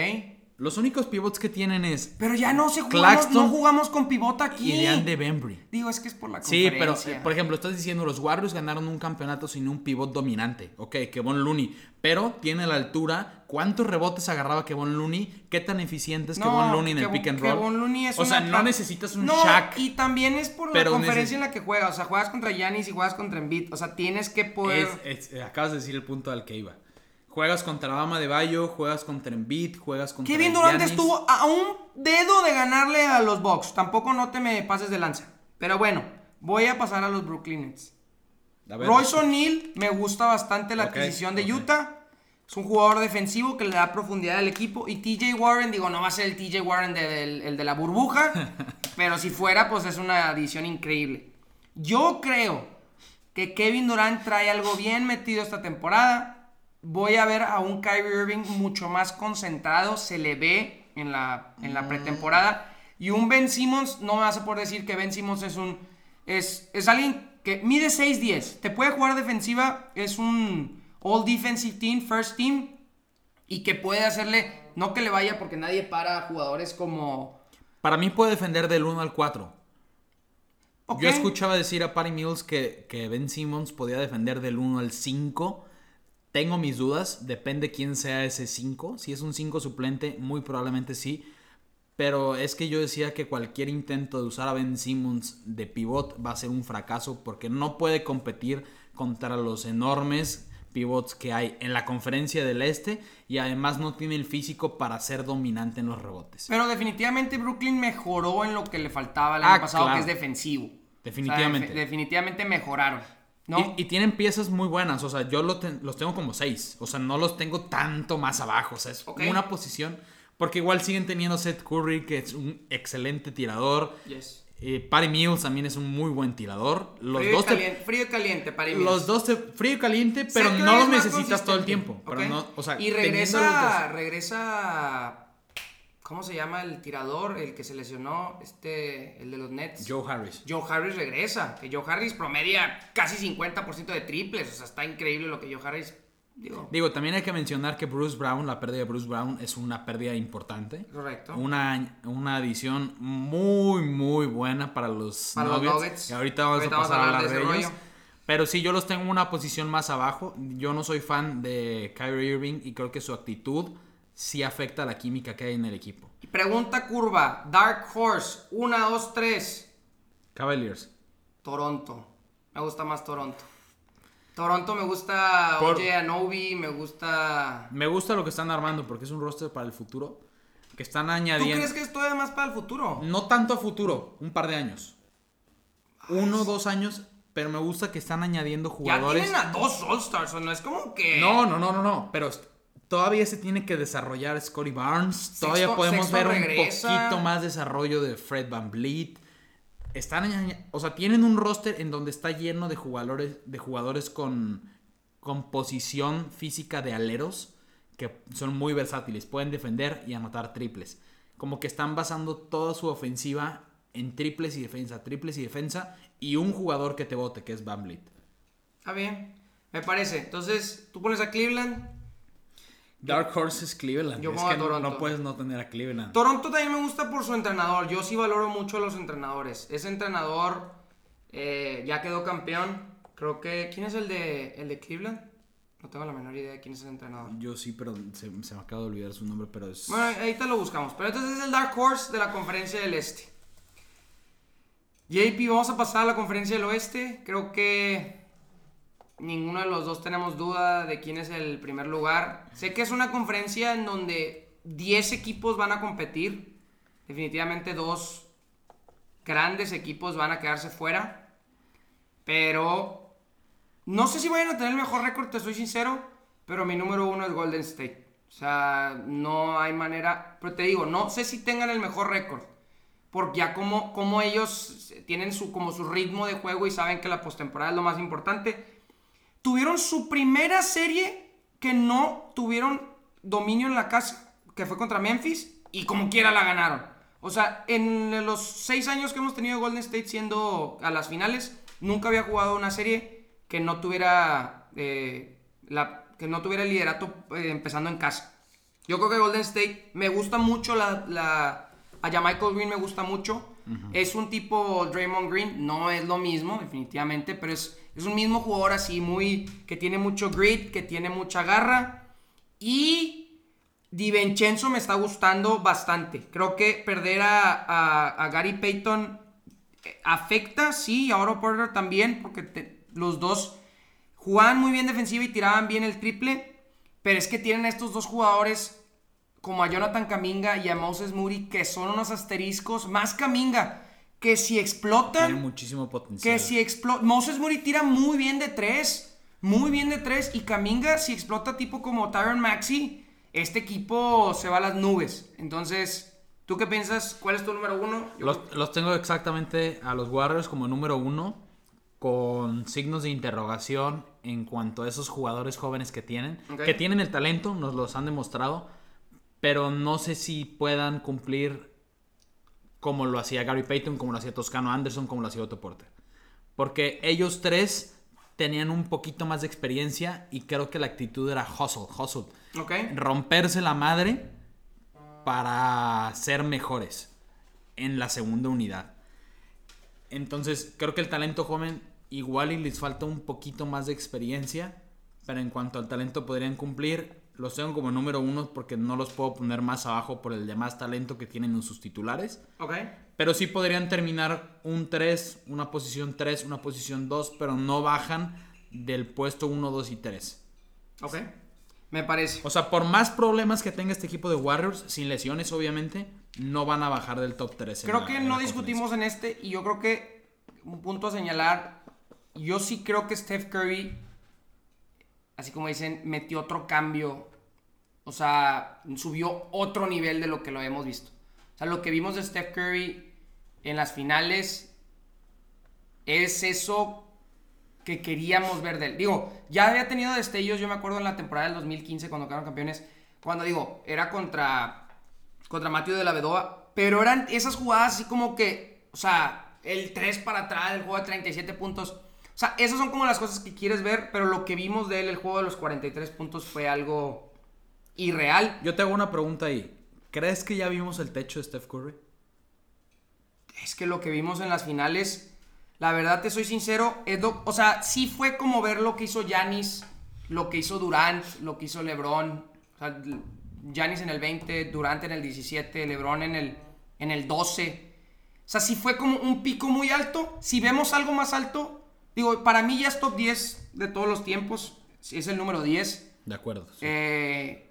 Los únicos pivots que tienen es Pero ya no se jugamos, no jugamos con pivota aquí. y Dean de Bembry. Digo, es que es por la Sí, pero eh, por ejemplo, estás diciendo los Warriors ganaron un campeonato sin un pivot dominante. Ok, Kevon Looney. Pero tiene la altura. ¿Cuántos rebotes agarraba Kevon Looney? ¿Qué tan eficiente es Kevon Looney en el pick and roll? Kevon Looney es o sea, no necesitas un No, Shaq. y también es por la conferencia en la que juegas. O sea, juegas contra Giannis y juegas contra Embiid. O sea, tienes que poder... Es- es- acabas de decir el punto al que iba. Juegas contra Bama de Bayo, juegas contra Embiid, juegas contra Kevin Durant estuvo a un dedo de ganarle a los Bucks. Tampoco no te me pases de lanza. Pero bueno, voy a pasar a los Brooklyn Nets. Royce O'Neal me gusta bastante la adquisición de. Utah. Es un jugador defensivo que le da profundidad al equipo. Y TJ Warren, digo, no va a ser el TJ Warren de- del el de la burbuja. pero si fuera, pues es una adición increíble. Yo creo que Kevin Durant trae algo bien metido esta temporada. Voy a ver a un Kyrie Irving mucho más concentrado. Se le ve en la, en la pretemporada. Y un Ben Simmons, no me vas a poder decir que Ben Simmons es un. Es, es alguien que mide 6'10. Te puede jugar defensiva. Es un All Defensive Team, First Team. Y que puede hacerle. No que le vaya porque nadie para jugadores como. Para mí puede defender del 1 al 4. Ok, Yo escuchaba decir a Patty Mills que, que Ben Simmons podía defender del 1 al 5. Tengo mis dudas, depende quién sea ese 5. Si es un 5 suplente, muy probablemente sí. Pero es que yo decía que cualquier intento de usar a Ben Simmons de pivot va a ser un fracaso porque no puede competir contra los enormes pivots que hay en la conferencia del este y además no tiene el físico para ser dominante en los rebotes. Pero definitivamente Brooklyn mejoró en lo que le faltaba el Ah, año pasado, claro. que es defensivo. Definitivamente. O sea, def- definitivamente mejoraron. ¿no? Y, y tienen piezas muy buenas, o sea, yo lo ten- los tengo como seis, o sea, no los tengo tanto más abajo, o sea, es Ok. una posición, porque igual siguen teniendo Seth Curry, que es un excelente tirador, Yes. Eh, Patty Mills también es un muy buen tirador, los frío, dos y te- caliente, frío y caliente los dos te- frío y caliente, pero Seth no los necesitas todo el tiempo, pero ¿ok? no, o sea, y regresa, regresa, ¿cómo se llama el tirador? El que se lesionó, este, el de los Nets. Joe Harris. Joe Harris regresa, que Joe Harris promedia casi 50% de triples, o sea, está increíble lo que Joe Harris, digo, Digo, también hay que mencionar que Bruce Brown, la pérdida de Bruce Brown es una pérdida importante. correcto. Una, una adición muy, muy buena para los Para los Nuggets. Nuggets. Y ahorita vamos Ahorita a vamos a pasar a hablar de de, ellos. Pero sí, yo los tengo en una posición más abajo. Yo no soy fan de Kyrie Irving y creo que su actitud sí afecta a la química que hay en el equipo. Pregunta curva, Dark Horse, 1, 2, 3, Cavaliers. Toronto. Me gusta más Toronto. Toronto me gusta Por- OJ Anobi, me gusta... Me gusta lo que están armando porque es un roster para el futuro. Que están ¿Tú añadiendo. crees que esto es más para el futuro? No tanto a futuro, un par de años. Uno, dos años, pero me gusta que están añadiendo Ya jugadores. tienen a dos All-Stars, o no es como que... No, no, no, no, no. Pero todavía se tiene que desarrollar Scotty Barnes. todavía podemos ver un poquito más desarrollo de Fred Van Vliet. Están, o sea, tienen un roster en donde está lleno de jugadores, de jugadores con, con posición física de aleros que son muy versátiles, pueden defender y anotar triples. Como que están basando toda su ofensiva en triples y defensa, triples y defensa y un jugador que te bote, que es Van Vliet. Está bien, me parece. Entonces, tú pones a Cleveland. Dark Horse es Cleveland. Yo es que no, puedes no tener a Cleveland. Toronto también me gusta por su entrenador. Yo sí valoro mucho a los entrenadores. Ese entrenador eh, ya quedó campeón. Creo que... ¿Quién es el de, el de Cleveland? No tengo la menor idea de quién es el entrenador. Yo sí, pero se, se me acaba de olvidar su nombre, pero es... Bueno, ahorita lo buscamos. Pero entonces es el Dark Horse de la conferencia del Este. JP, vamos a pasar a la conferencia del Oeste. Creo que ninguno de los dos tenemos duda de quién es el primer lugar. Sé que es una conferencia en donde 10 equipos van a competir. Definitivamente dos grandes equipos van a quedarse fuera. Pero no sé si vayan a tener el mejor récord, te soy sincero. Pero mi número uno es Golden State. O sea, no hay manera. Pero te digo, no sé si tengan el mejor récord. Porque ya como, como ellos tienen su, como su ritmo de juego y saben que la postemporada es lo más importante. Tuvieron su primera serie que no tuvieron dominio en la casa, que fue contra Memphis, y como quiera la ganaron. O sea, en los seis años que hemos tenido Golden State siendo a las finales, nunca había jugado una serie que no tuviera, eh, la, que no tuviera el liderato eh, empezando en casa. Yo creo que Golden State me gusta mucho la, la a Michael Green me gusta mucho. Es un tipo Draymond Green, no es lo mismo, definitivamente, pero es, es un mismo jugador así, muy. que tiene mucho grit, que tiene mucha garra. Y Di Vincenzo me está gustando bastante. Creo que perder a, a, Gary Payton eh, afecta, sí, y a Oro Porter también, porque los dos jugaban muy bien defensiva y tiraban bien el triple. Pero es que tienen estos dos jugadores como a Jonathan Kaminga y a Moses Moody, que son unos asteriscos, más Kaminga, que si explotan... Tiene muchísimo potencial. Que si explota... Moses Moody tira muy bien de tres, muy bien de tres, y Kaminga si explota tipo como Tyron Maxi, este equipo se va a las nubes. Entonces, ¿tú qué piensas? ¿Cuál es tu número uno? Los, tengo exactamente a los Warriors como número uno, con signos de interrogación en cuanto a esos jugadores jóvenes que tienen, que tienen el talento, nos los han demostrado pero no sé si puedan cumplir como lo hacía Gary Payton, como lo hacía Toscano Anderson, como lo hacía Otto Porter. Porque ellos tres tenían un poquito más de experiencia y creo que la actitud era hustle, hustle. Romperse la madre para ser mejores en la segunda unidad. Entonces, creo que el talento joven igual y les falta un poquito más de experiencia, pero en cuanto al talento podrían cumplir los tengo como número uno porque no los puedo poner más abajo por el demás talento que tienen en sus titulares. Ok. Pero sí podrían terminar un 3, una posición 3, una posición 2, pero no bajan del puesto 1, 2 y 3. Ok. Me parece. O sea, por más problemas que tenga este equipo de Warriors, sin lesiones obviamente, no van a bajar del top 3. Creo que no discutimos en este y yo creo que un punto a señalar, yo sí creo que Steph Curry así como dicen, metió otro cambio. O sea, subió otro nivel de lo que lo hemos visto. O sea, lo que vimos de Steph Curry en las finales es eso que queríamos ver de él. Digo, ya había tenido destellos, yo me acuerdo en la temporada del 2015 cuando quedaron campeones, cuando digo, era contra, contra Mateo de la Bedoa, pero eran esas jugadas así como que, o sea, el 3 para atrás, el juego de 37 puntos o sea, esas son como las cosas que quieres ver, pero lo que vimos de él, el juego de los 43 puntos, fue algo irreal. Yo te hago una pregunta ahí. ¿Crees que ya vimos el techo de Steph Curry? Es que lo que vimos en las finales, la verdad te soy sincero, o sea, sí fue como ver lo que hizo Yanis, lo que hizo Durant, lo que hizo LeBron. O sea, Giannis en el 20, Durant en el 17, LeBron en el, en el 12. O sea, sí fue como un pico muy alto. Si vemos algo más alto, Digo, para mí ya es top 10 de todos los tiempos. Es el número 10. De acuerdo. Eh,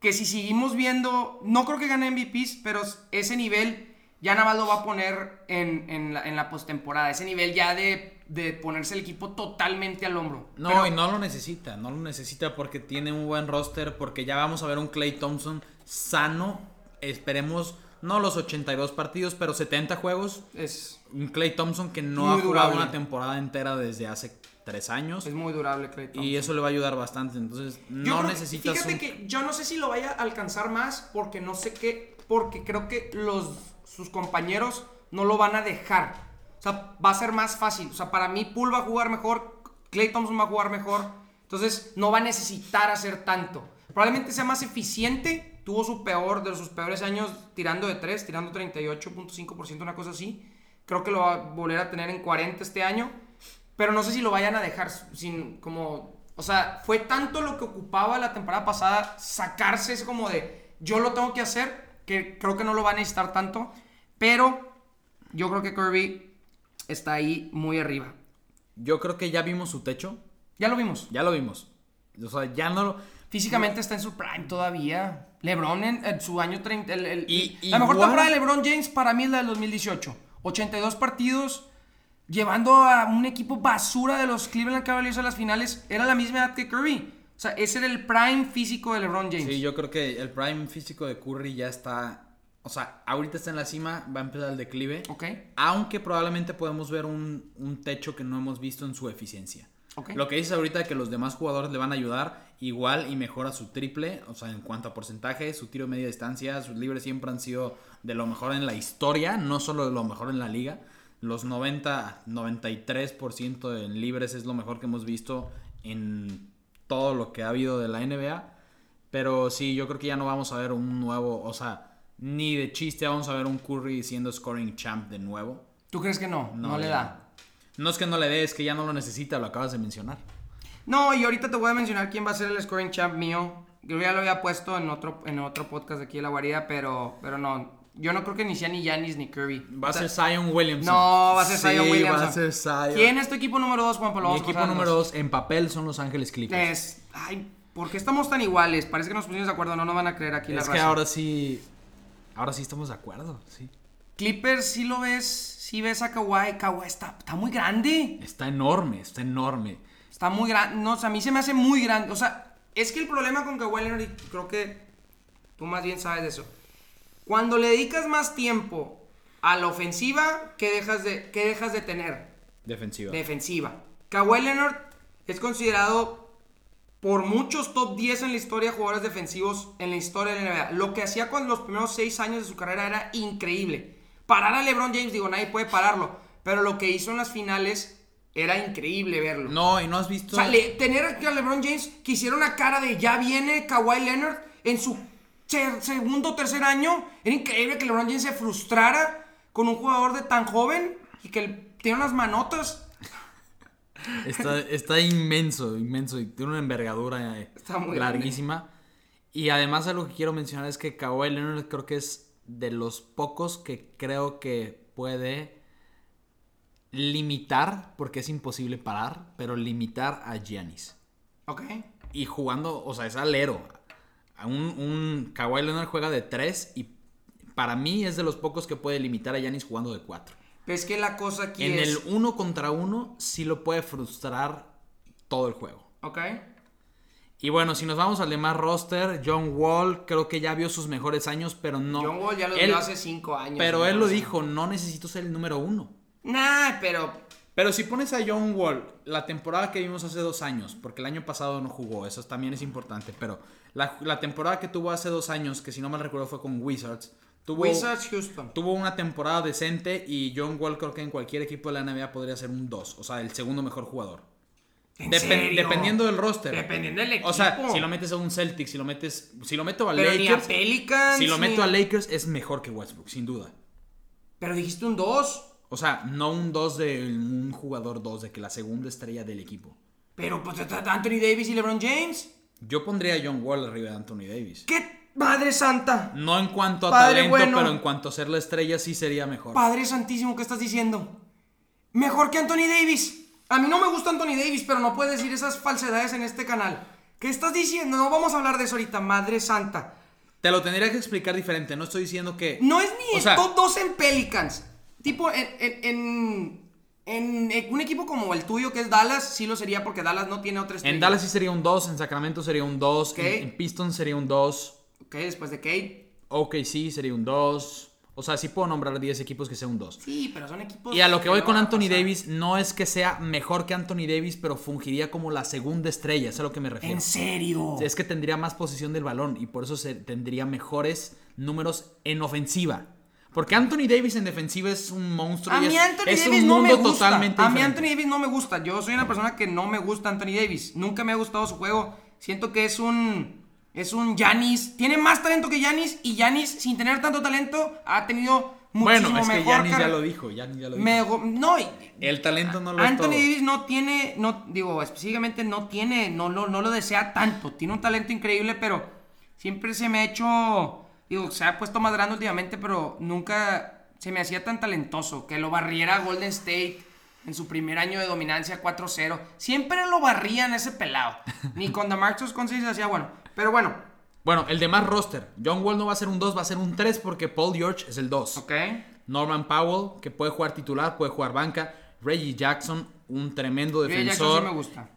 que si seguimos viendo, no creo que gane MVPs, pero ese nivel ya nada más lo va a poner en, la, en postemporada. Ese nivel ya de, ponerse el equipo totalmente al hombro. No, y no lo necesita. No lo necesita porque tiene un buen roster, porque ya vamos a ver un Clay Thompson sano. Esperemos no los 82 partidos, pero 70 juegos. Es un Clay Thompson que no ha jugado una temporada entera desde hace tres años. Es muy durable Clay Thompson. Y eso le va a ayudar bastante. Entonces, no necesitas. Fíjate que yo no sé si lo vaya a alcanzar más porque no sé qué. Porque creo que los, sus compañeros no lo van a dejar. O sea, va a ser más fácil. O sea, para mí, Poole va a jugar mejor. Clay Thompson va a jugar mejor. Entonces, no va a necesitar hacer tanto. Probablemente sea más eficiente tuvo su peor, de sus peores años tirando de 3, tirando 38.5%, una cosa así. Creo que lo va a volver a tener en 40 este año. Pero no sé si lo vayan a dejar sin como O sea, fue tanto lo que ocupaba la temporada pasada sacarse es como de yo lo tengo que hacer, que creo que no lo va a necesitar tanto, pero yo creo que Kirby está ahí muy arriba. Yo creo que ya vimos su techo. Ya lo vimos. Ya lo vimos. O sea, ya no lo. Físicamente está en su prime todavía. LeBron en, en su año 30. el- el- Y- la mejor igual- temporada de LeBron James para mí es la del 2018. 82 partidos, llevando a un equipo basura de los Cleveland Cavaliers a las finales. Era la misma edad que Curry. O sea, ese era el prime físico de LeBron James. Sí, yo creo que el prime físico de Curry ya está. O sea, ahorita está en la cima, va a empezar el declive. Ok. Aunque probablemente podemos ver un, un techo que no hemos visto en su eficiencia. Ok. Lo que dices ahorita de que los demás jugadores le van a ayudar, igual y mejora su triple, o sea, en cuanto a porcentaje, su tiro media distancia, sus libres siempre han sido de lo mejor en la historia, no solo de lo mejor en la liga. Los 90, 93% en libres es lo mejor que hemos visto en todo lo que ha habido de la NBA. Pero sí, yo creo que ya no vamos a ver un nuevo, o sea, ni de chiste vamos a ver un Curry siendo scoring champ de nuevo. ¿Tú crees que no? No, le ya da. No es que no le dé, es que ya no lo necesita, lo acabas de mencionar. No, y ahorita te voy a mencionar quién va a ser el scoring champ mío. Yo ya lo había puesto en otro, en otro podcast de aquí de la guarida, pero, pero no. Yo no creo que ni sea ni Giannis ni Curry. Va a O sea, ser Zion Williamson. No, va a ser Sí, Zion Williamson. Va a ser Zion. ¿Quién es tu equipo número 2, Juan Pablo? Mi equipo número 2 en papel son Los Ángeles Clippers. Es. Ay, ¿por qué estamos tan iguales? Parece que nos pusimos de acuerdo, no nos van a creer aquí la Es que raza. ahora sí. Ahora sí estamos de acuerdo, sí. Clippers, sí lo ves, sí ves a Kawhi. Kawhi está, está muy grande. Está enorme, está enorme. Está muy grande. No, o sea, a mí se me hace muy grande. O sea, es que el problema con Kawhi Leonard, y creo que tú más bien sabes de eso. Cuando le dedicas más tiempo a la ofensiva, ¿qué dejas de, qué dejas de tener? Defensiva. defensiva. Kawhi Leonard es considerado por muchos top 10 en la historia de jugadores defensivos en la historia de la NBA. Lo que hacía con los primeros 6 años de su carrera era increíble. Parar a LeBron James, digo, nadie puede pararlo. Pero lo que hizo en las finales era increíble verlo. no, y no has visto. O sea, le- tener aquí a LeBron James que hiciera una cara de ya viene Kawhi Leonard en su se- segundo o tercer año. Era increíble que LeBron James se frustrara con un jugador de tan joven y que tiene unas manotas. Está, está inmenso, inmenso. Y tiene una envergadura eh, Está muy larguísima. Y además, algo que quiero mencionar es que Kawhi Leonard creo que es de los pocos que creo que puede limitar, porque es imposible parar, pero limitar a Giannis. Ok. Y jugando, o sea, es alero. Un, un Kawhi Leonard juega de 3 y para mí es de los pocos que puede limitar a Giannis jugando de 4. Pero es que la cosa aquí En es... el uno contra uno sí lo puede frustrar todo el juego. Ok. Y bueno, si nos vamos al demás roster, John Wall creo que ya vio sus mejores años, pero no. John Wall ya lo él- vio hace 5 años. Pero él lo dijo, no necesito ser el número uno. Nah, pero... Pero si pones a John Wall, la temporada que vimos hace dos años, porque el año pasado no jugó, eso también es importante, pero la, la temporada que tuvo hace dos años, que si no mal recuerdo fue con Wizards, tuvo, Wizards Houston. tuvo una temporada decente y John Wall creo que en cualquier equipo de la NBA podría ser un 2, o sea, el segundo mejor jugador. ¿En serio? dependiendo del roster. Dependiendo del equipo. O sea, si lo metes a un Celtic, si lo metes, si lo meto a Pero ni a Lakers, Pelicans, si lo ni- meto a Lakers es mejor que Westbrook, sin duda. Pero dijiste un 2. O sea, no un 2 de un jugador 2, de que la segunda estrella del equipo. Pero pues Anthony Davis y LeBron James. Yo pondría a John Wall arriba de Anthony Davis. ¡Qué madre santa! No en cuanto a Padre talento, bueno. pero en cuanto a ser la estrella sí sería mejor. Padre santísimo, ¿qué estás diciendo? Mejor que Anthony Davis. A mí no me gusta Anthony Davis, pero no puedes decir esas falsedades en este canal. ¿Qué estás diciendo? No vamos a hablar de eso ahorita, madre santa. Te lo tendría que explicar diferente. No estoy diciendo que. No es ni O sea- top 2 en Pelicans. Tipo, en, en, en- en- en un equipo como el tuyo, que es Dallas, sí lo sería porque Dallas no tiene otra estrella. En Dallas sí sería un 2, en Sacramento sería un 2, Ok. en, Pistons sería un 2, Ok, después de Kate. OKC sería un 2. O sea, sí puedo nombrar 10 equipos que sea un 2. Sí, pero son equipos. Y a lo que voy no con Anthony. Davis, no es que sea mejor que Anthony Davis, pero fungiría como la segunda estrella, es a lo que me refiero. ¿En serio? Es que tendría más posición del balón y por eso se tendría mejores números en ofensiva. Porque Anthony Davis en defensiva es un monstruo A mí Anthony es Davis un no mundo me gusta. totalmente a mí. Anthony Davis no me gusta. Yo soy una persona que no me gusta Anthony Davis. Nunca me ha gustado su juego. Siento que es un es un Yanis. Tiene más talento que Yanis y Yanis sin tener tanto talento ha tenido muchísimo Bueno, es que mejor. Yanis ya lo dijo, Yanis ya lo dijo. No, El talento no lo es Anthony todo. Davis no tiene, no, digo, específicamente no tiene, no, no, no lo desea tanto. Tiene un talento increíble, pero siempre se me ha hecho, digo, se ha puesto más grande últimamente, pero nunca se me hacía tan talentoso. Que lo barriera Golden State en su primer año de dominancia 4-0. Siempre lo barrían ese pelado. Ni con DeMarcus Cousins se hacía bueno. Pero bueno, Bueno, el demás roster. John Wall no va a ser un 2, va a ser un 3 porque Paul George es el 2. ok. Norman Powell, que puede jugar titular, puede jugar banca. Reggie Jackson, un tremendo defensor sí me gusta.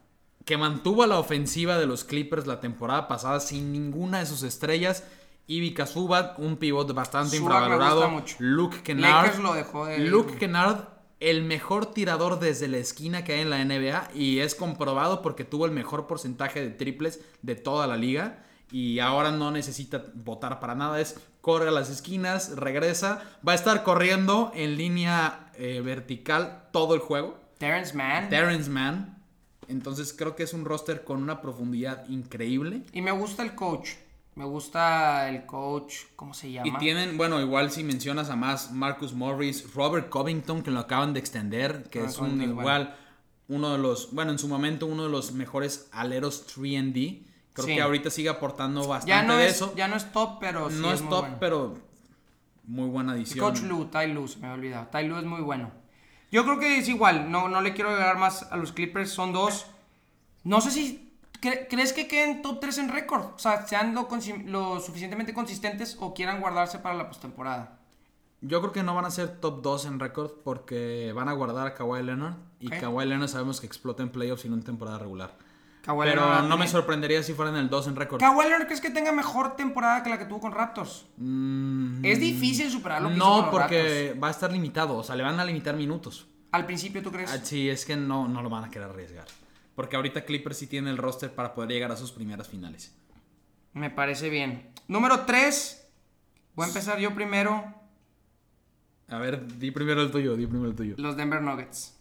que mantuvo a la ofensiva de los Clippers la temporada pasada sin ninguna de sus estrellas. Ivica Zubat, un pivot bastante infravalorado. gusta mucho. Luke Kennard. Lakers lo dejó de- Luke Kennard, el mejor tirador desde la esquina que hay en la NBA. Y es comprobado porque tuvo el mejor porcentaje de triples de toda la liga. Y ahora no necesita votar para nada. Es corre a las esquinas, regresa. Va a estar corriendo en línea eh, vertical todo el juego. Terrence Mann. Terrence Mann. Entonces creo que es un roster con una profundidad increíble. y me gusta el coach. Me gusta el coach, ¿cómo se llama? Y tienen, bueno, igual si mencionas a más, Marcus Morris, Robert Covington, que lo acaban de extender, que Robert es un igual, uno de los, bueno, en su momento uno de los mejores aleros 3D. Creo Sí. que ahorita sigue aportando bastante ya no de es, eso. ya no es top, pero sí no es, muy top, bueno. pero muy buena adición. coach Lu, Ty Lue, se me había olvidado. Ty Lue es muy bueno. Yo creo que es igual, no, no le quiero agregar más a los Clippers, son dos. No sé si cre- crees que queden top 3 en récord, o sea, sean lo, suficientemente consistentes o quieran guardarse para la postemporada. Yo creo que no van a ser top 2 en récord porque van a guardar a Kawhi Leonard. Y Ok. Kawhi Leonard sabemos que explota en playoffs y no en temporada regular. Kawhi Pero Leonard no me sorprendería si fueran el 2 en récord. Kawhi Leonard crees que tenga mejor temporada que la que tuvo con Raptors. Mm, Es difícil superar lo que hizo No, los porque va a estar limitado. O sea, le van a limitar minutos. Al principio, ¿tú crees? Ah, Sí, es que no, no lo van a querer arriesgar. Porque ahorita Clippers sí tiene el roster para poder llegar a sus primeras finales. Me parece bien. Número 3. Voy a empezar yo primero. A ver, di primero el tuyo, di primero el tuyo. Los Denver Nuggets.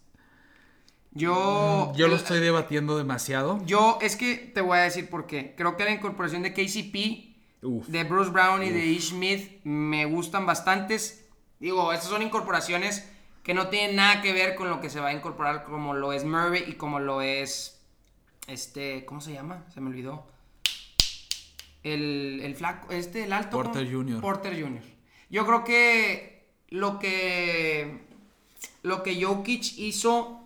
Yo. Yo lo estoy debatiendo demasiado. Yo, es que te voy a decir por qué. Creo que la incorporación de KCP, Uf. de Bruce Brown y de Ish Smith me gustan bastantes. Digo, estas son incorporaciones que no tienen nada que ver con lo que se va a incorporar, como lo es Murray y como lo es. Este. ¿Cómo se llama? Se me olvidó. El, el flaco, este, el alto. Porter ¿cómo? Jr.. Porter Jr. Yo creo que lo que. Lo que Jokic hizo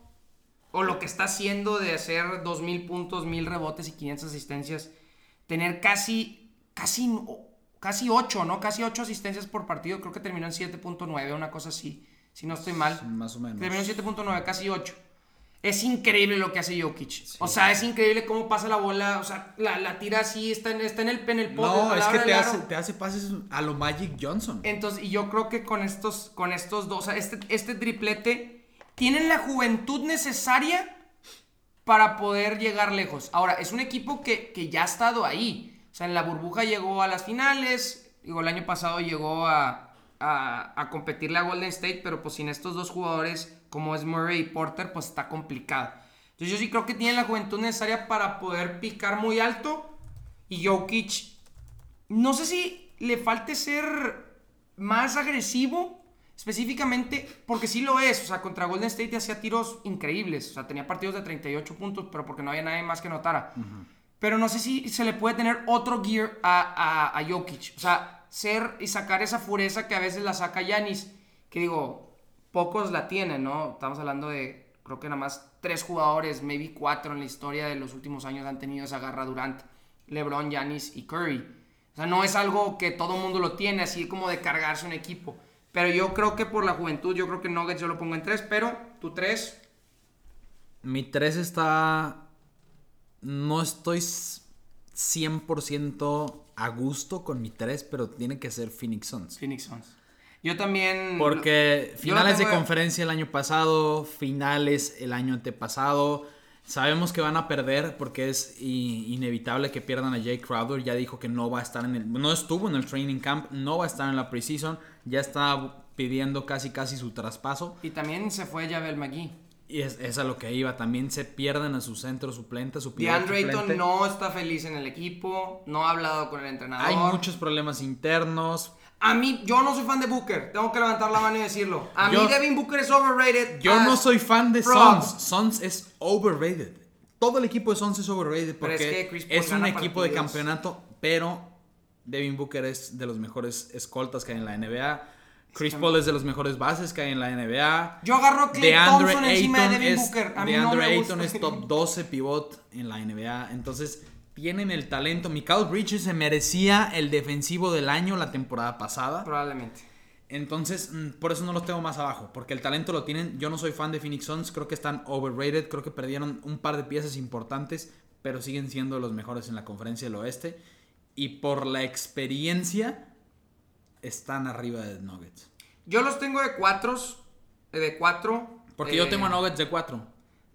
o lo que está haciendo de hacer 2000 puntos, 1000 rebotes y 500 asistencias, tener casi, casi, casi 8, ¿no? Casi 8 asistencias por partido, creo que terminó en 7.9, una cosa así, si no estoy mal. Más o menos. Terminó en 7.9, casi 8. Es increíble lo que hace Jokic. O sea, es increíble cómo pasa la bola. O sea, la, la tira así, está en, está en el, en el poste, No, es que hace, te hace pases a lo Magic Johnson. Entonces, y yo creo que con estos, con estos dos, o sea, este, este triplete, tienen la juventud necesaria para poder llegar lejos. Ahora, es un equipo que, que ya ha estado ahí. O sea, en la burbuja llegó a las finales. Digo, el año pasado llegó a, a, a competirle a Golden State, pero pues sin estos dos jugadores, como es Murray y Porter, pues está complicado. Entonces yo sí creo que tienen la juventud necesaria para poder picar muy alto. Y Jokic no sé si le falte ser más agresivo, específicamente, porque sí lo es. O sea, contra Golden State hacía tiros increíbles. O sea, tenía partidos de 38 puntos, pero porque no había nadie más que notara. Pero no sé si se le puede tener otro gear a, a, a Jokic. O sea, ser y sacar esa fureza que a veces la saca Yanis. Que digo, pocos la tienen, ¿no? Estamos hablando de, creo que nada más tres jugadores, maybe cuatro en la historia de los últimos años han tenido esa garra Durant. LeBron, Yanis y Curry. O sea, no es algo que todo mundo lo tiene, así como de cargarse un equipo. Pero yo creo que por la juventud, yo creo que Nuggets yo lo pongo en tres, pero tú tres. Mi 3 está. No estoy s- 100% a gusto con mi 3, pero tiene que ser Phoenix Suns. Phoenix Suns. Yo también. Porque finales de conferencia el año pasado, finales el año antepasado. Sabemos que van a perder porque es inevitable que pierdan a Jay Crowder. Ya dijo que no va a estar en el. No estuvo en el training camp, no va a estar en la preseason. Ya está pidiendo casi casi su traspaso. Y también se fue Javel McGee. Y es, es a lo que iba. También se pierden a su centro suplente, su pilar DeAndre Ayton no está feliz en el equipo, no ha hablado con el entrenador. Hay muchos problemas internos. A mí, yo no soy fan de Booker. Tengo que levantar la mano y decirlo. A Yo- mí Devin Booker es overrated. Yo no soy fan de. Suns. Suns es overrated. Todo el equipo de Suns es overrated Pero es porque que es, un equipo de campeonato, pero Devin Booker es de los mejores escoltas que hay en la NBA. Chris Paul es de los mejores bases que hay en la NBA. Yo agarro a Clay Thompson encima de Devin es, Booker. A mí DeAndre no me Ayton gusta. es top 12 pivot en la NBA. Entonces, tienen el talento. Mikael Bridges se merecía el defensivo del año la temporada pasada. Probablemente. Entonces, mm, por eso no los tengo más abajo, porque el talento lo tienen. Yo no soy fan de Phoenix Suns, creo que están overrated, creo que perdieron un par de piezas importantes, pero siguen siendo los mejores en la conferencia del oeste. Y por la experiencia, están arriba de Nuggets. Yo los tengo de cuatros. eh, De cuatro. Porque yo eh, tengo a Nuggets de 4.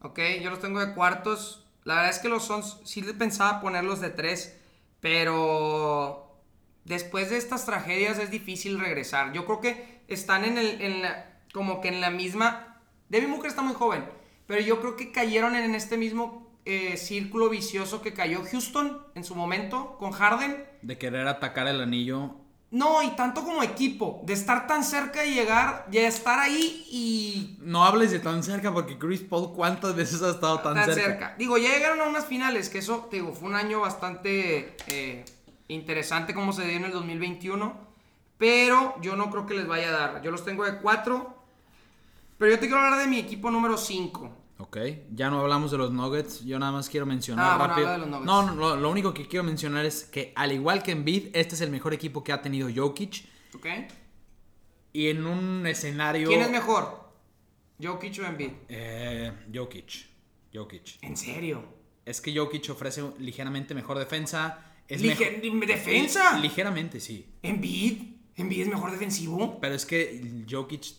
Ok, yo los tengo de cuartos. La verdad es que los Suns sí les pensaba ponerlos de tres, pero después de estas tragedias es difícil regresar. Yo creo que están en el, en la, como que en la misma. Devin Booker está muy joven, pero yo creo que cayeron en este mismo eh, círculo vicioso que cayó Houston en su momento con Harden. De querer atacar el anillo. No, y tanto como equipo, de estar tan cerca de llegar, de estar ahí y No hables de tan cerca, porque Chris Paul, ¿cuántas veces ha estado tan, tan cerca? cerca. Digo, ya llegaron a unas finales, que eso, te digo, fue un año bastante eh, interesante como se dio en el 2021. Pero yo no creo que les vaya a dar. Yo los tengo de 4. Pero yo te quiero hablar de mi equipo número 5. Ok, ya no hablamos de los Nuggets, yo nada más quiero mencionar Ah, rápido. de los. No, no, lo, lo único que quiero mencionar es que al igual que Embiid, este es el mejor equipo que ha tenido Jokic ¿Ok? y en un escenario ¿Quién es mejor? ¿Jokic o Embiid? Eh, Jokic. Jokic. ¿En serio? Es que Jokic ofrece ligeramente mejor defensa. Es Lige- mejor- ¿Defensa? Ligeramente, sí. ¿Embiid? ¿Embiid es mejor defensivo? Pero es que Jokic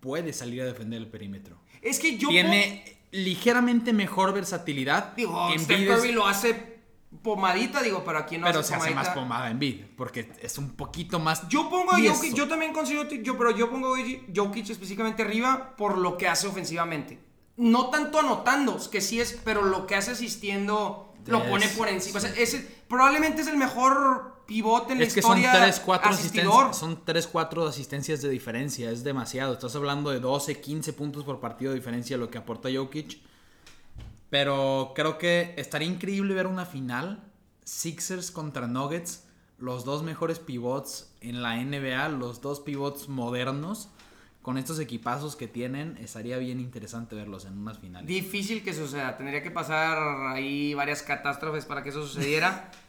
puede salir a defender el perímetro. Es que yo... Tiene ligeramente mejor versatilidad. Digo, Embiid Steph es- Curry lo hace pomadita, digo, pero aquí no pero hace se hace más pomada en Bid, porque es un poquito más. Yo pongo a. Jokic, yo también considero, yo, pero yo pongo a Jokic específicamente arriba por lo que hace ofensivamente. No tanto anotando, que sí es, pero lo que hace asistiendo lo Es- pone por encima. O sea, ese, probablemente es el mejor pivote en Es la que son historia 3, 4 asistidor. asistencias, son 3, 4 asistencias de diferencia, es demasiado. Estás hablando de 12, 15 puntos por partido de diferencia lo que aporta Jokic. Pero creo que estaría increíble ver una final Sixers contra Nuggets, los dos mejores pivots en la NBA, los dos pivots modernos con estos equipazos que tienen, estaría bien interesante verlos en unas finales. Difícil que suceda, tendría que pasar ahí varias catástrofes para que eso sucediera.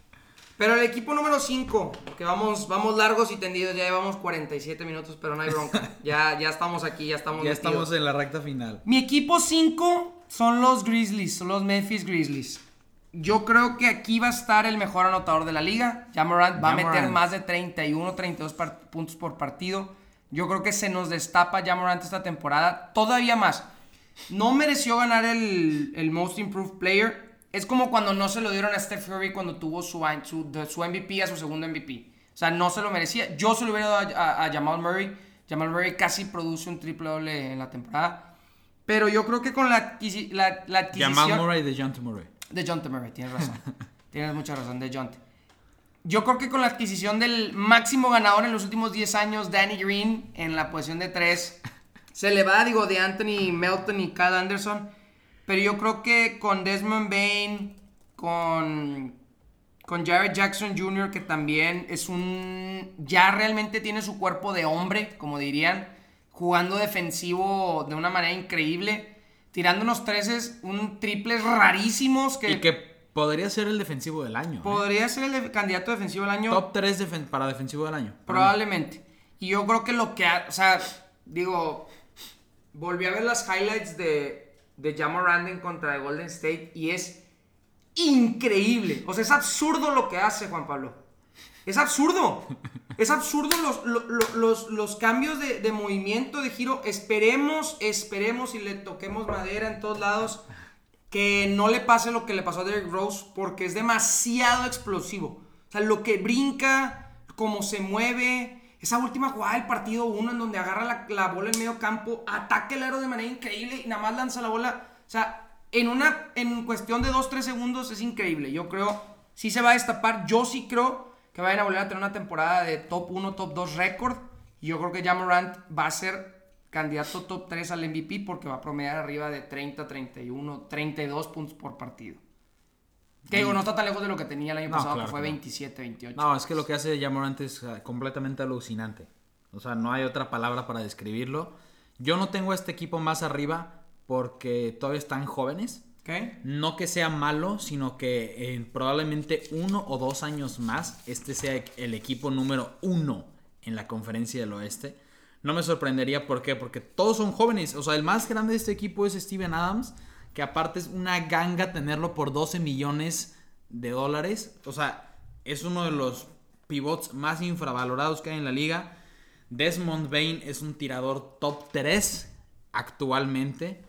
Pero el equipo número 5, porque vamos, vamos largos y tendidos, ya llevamos 47 minutos, pero no hay bronca. Ya, ya estamos aquí, ya estamos ya metidos. estamos en la recta final. Mi equipo 5 son los Grizzlies, son los Memphis Grizzlies. Yo creo que aquí va a estar el mejor anotador de la liga. Jamorant va a Ja meter más de 31, 32 par- puntos por partido. Yo creo que se nos destapa Jamorant esta temporada. Todavía más. No mereció ganar el, el Most Improved Player. Es como cuando no se lo dieron a Steph Curry cuando tuvo su, su, su MVP a su segundo MVP. O sea, no se lo merecía. Yo se lo hubiera dado a, a- a Jamal Murray. Jamal Murray casi produce un triple doble en la temporada. Pero yo creo que con la, la, la adquisición... Jamal Murray de John Murray. De John Murray, tienes razón. tienes mucha razón, de John. Yo creo que con la adquisición del máximo ganador en los últimos 10 años, Danny Green, en la posición de 3, se le va, digo, de Anthony Melton y Kyle Anderson. Pero yo creo que con Desmond Bain, con, con Jared Jackson Jr., que también es un. Ya realmente tiene su cuerpo de hombre, como dirían, jugando defensivo de una manera increíble, tirando unos treces, un triples rarísimos que, podría ser el defensivo del año. ¿eh? podría ser el de- candidato defensivo del año. Top 3 para defensivo del año. Probablemente. Y yo creo que lo que, ha- o sea, digo, volví a ver las highlights de, de en contra de Golden State y es increíble. O sea, es absurdo lo que hace Juan Pablo. Es absurdo. Es absurdo los, lo- lo- los, los cambios de, de movimiento, de giro. Esperemos, esperemos y le toquemos madera en todos lados. Que no le pase lo que le pasó a Derrick Rose porque es demasiado explosivo. O sea, lo que brinca, cómo se mueve. Esa última jugada del partido 1 en donde agarra la, la bola en medio campo, ataca el aro de manera increíble y nada más lanza la bola. O sea, en una en cuestión de 2-3 segundos es increíble. Yo creo, sí se va a destapar. Yo sí creo que vayan a volver a tener una temporada de top 1, top 2 récord. Y yo creo que Jamorant va a ser candidato top 3 al MVP porque va a promediar arriba de 30, 31, 32 puntos por partido. Que digo, no está tan lejos de lo que tenía el año No, pasado, claro que fue no. 27, 28. No, es que lo que hace Jamorant es ah, completamente alucinante. O sea, no hay otra palabra para describirlo. Yo no tengo a este equipo más arriba porque todavía están jóvenes. ¿Ok? No que sea malo, sino que en probablemente uno o dos años más este sea el equipo número uno en la conferencia del oeste. No me sorprendería, ¿por qué? Porque todos son jóvenes. O sea, el más grande de este equipo es Steven Adams, que aparte es una ganga tenerlo por 12 millones de dólares. O sea, es uno de los pivots más infravalorados que hay en la liga. Desmond Bain es un tirador top 3 actualmente.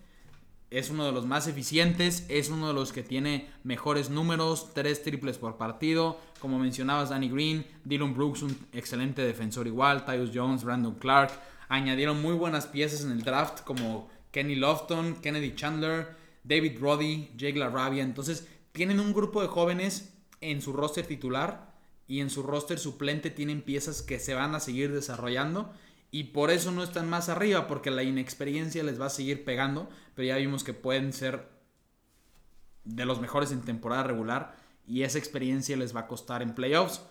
Es uno de los más eficientes, es uno de los que tiene mejores números, tres triples por partido. Como mencionabas, Danny Green, Dylan Brooks, un excelente defensor igual, Tyus Jones, Brandon Clark. Añadieron muy buenas piezas en el draft como Kenny Lofton, Kennedy Chandler, David Roddy, Jake LaRavia. Entonces, tienen un grupo de jóvenes en su roster titular y en su roster suplente tienen piezas que se van a seguir desarrollando y por eso no están más arriba porque la inexperiencia les va a seguir pegando, pero ya vimos que pueden ser de los mejores en temporada regular y esa experiencia les va a costar en playoffs,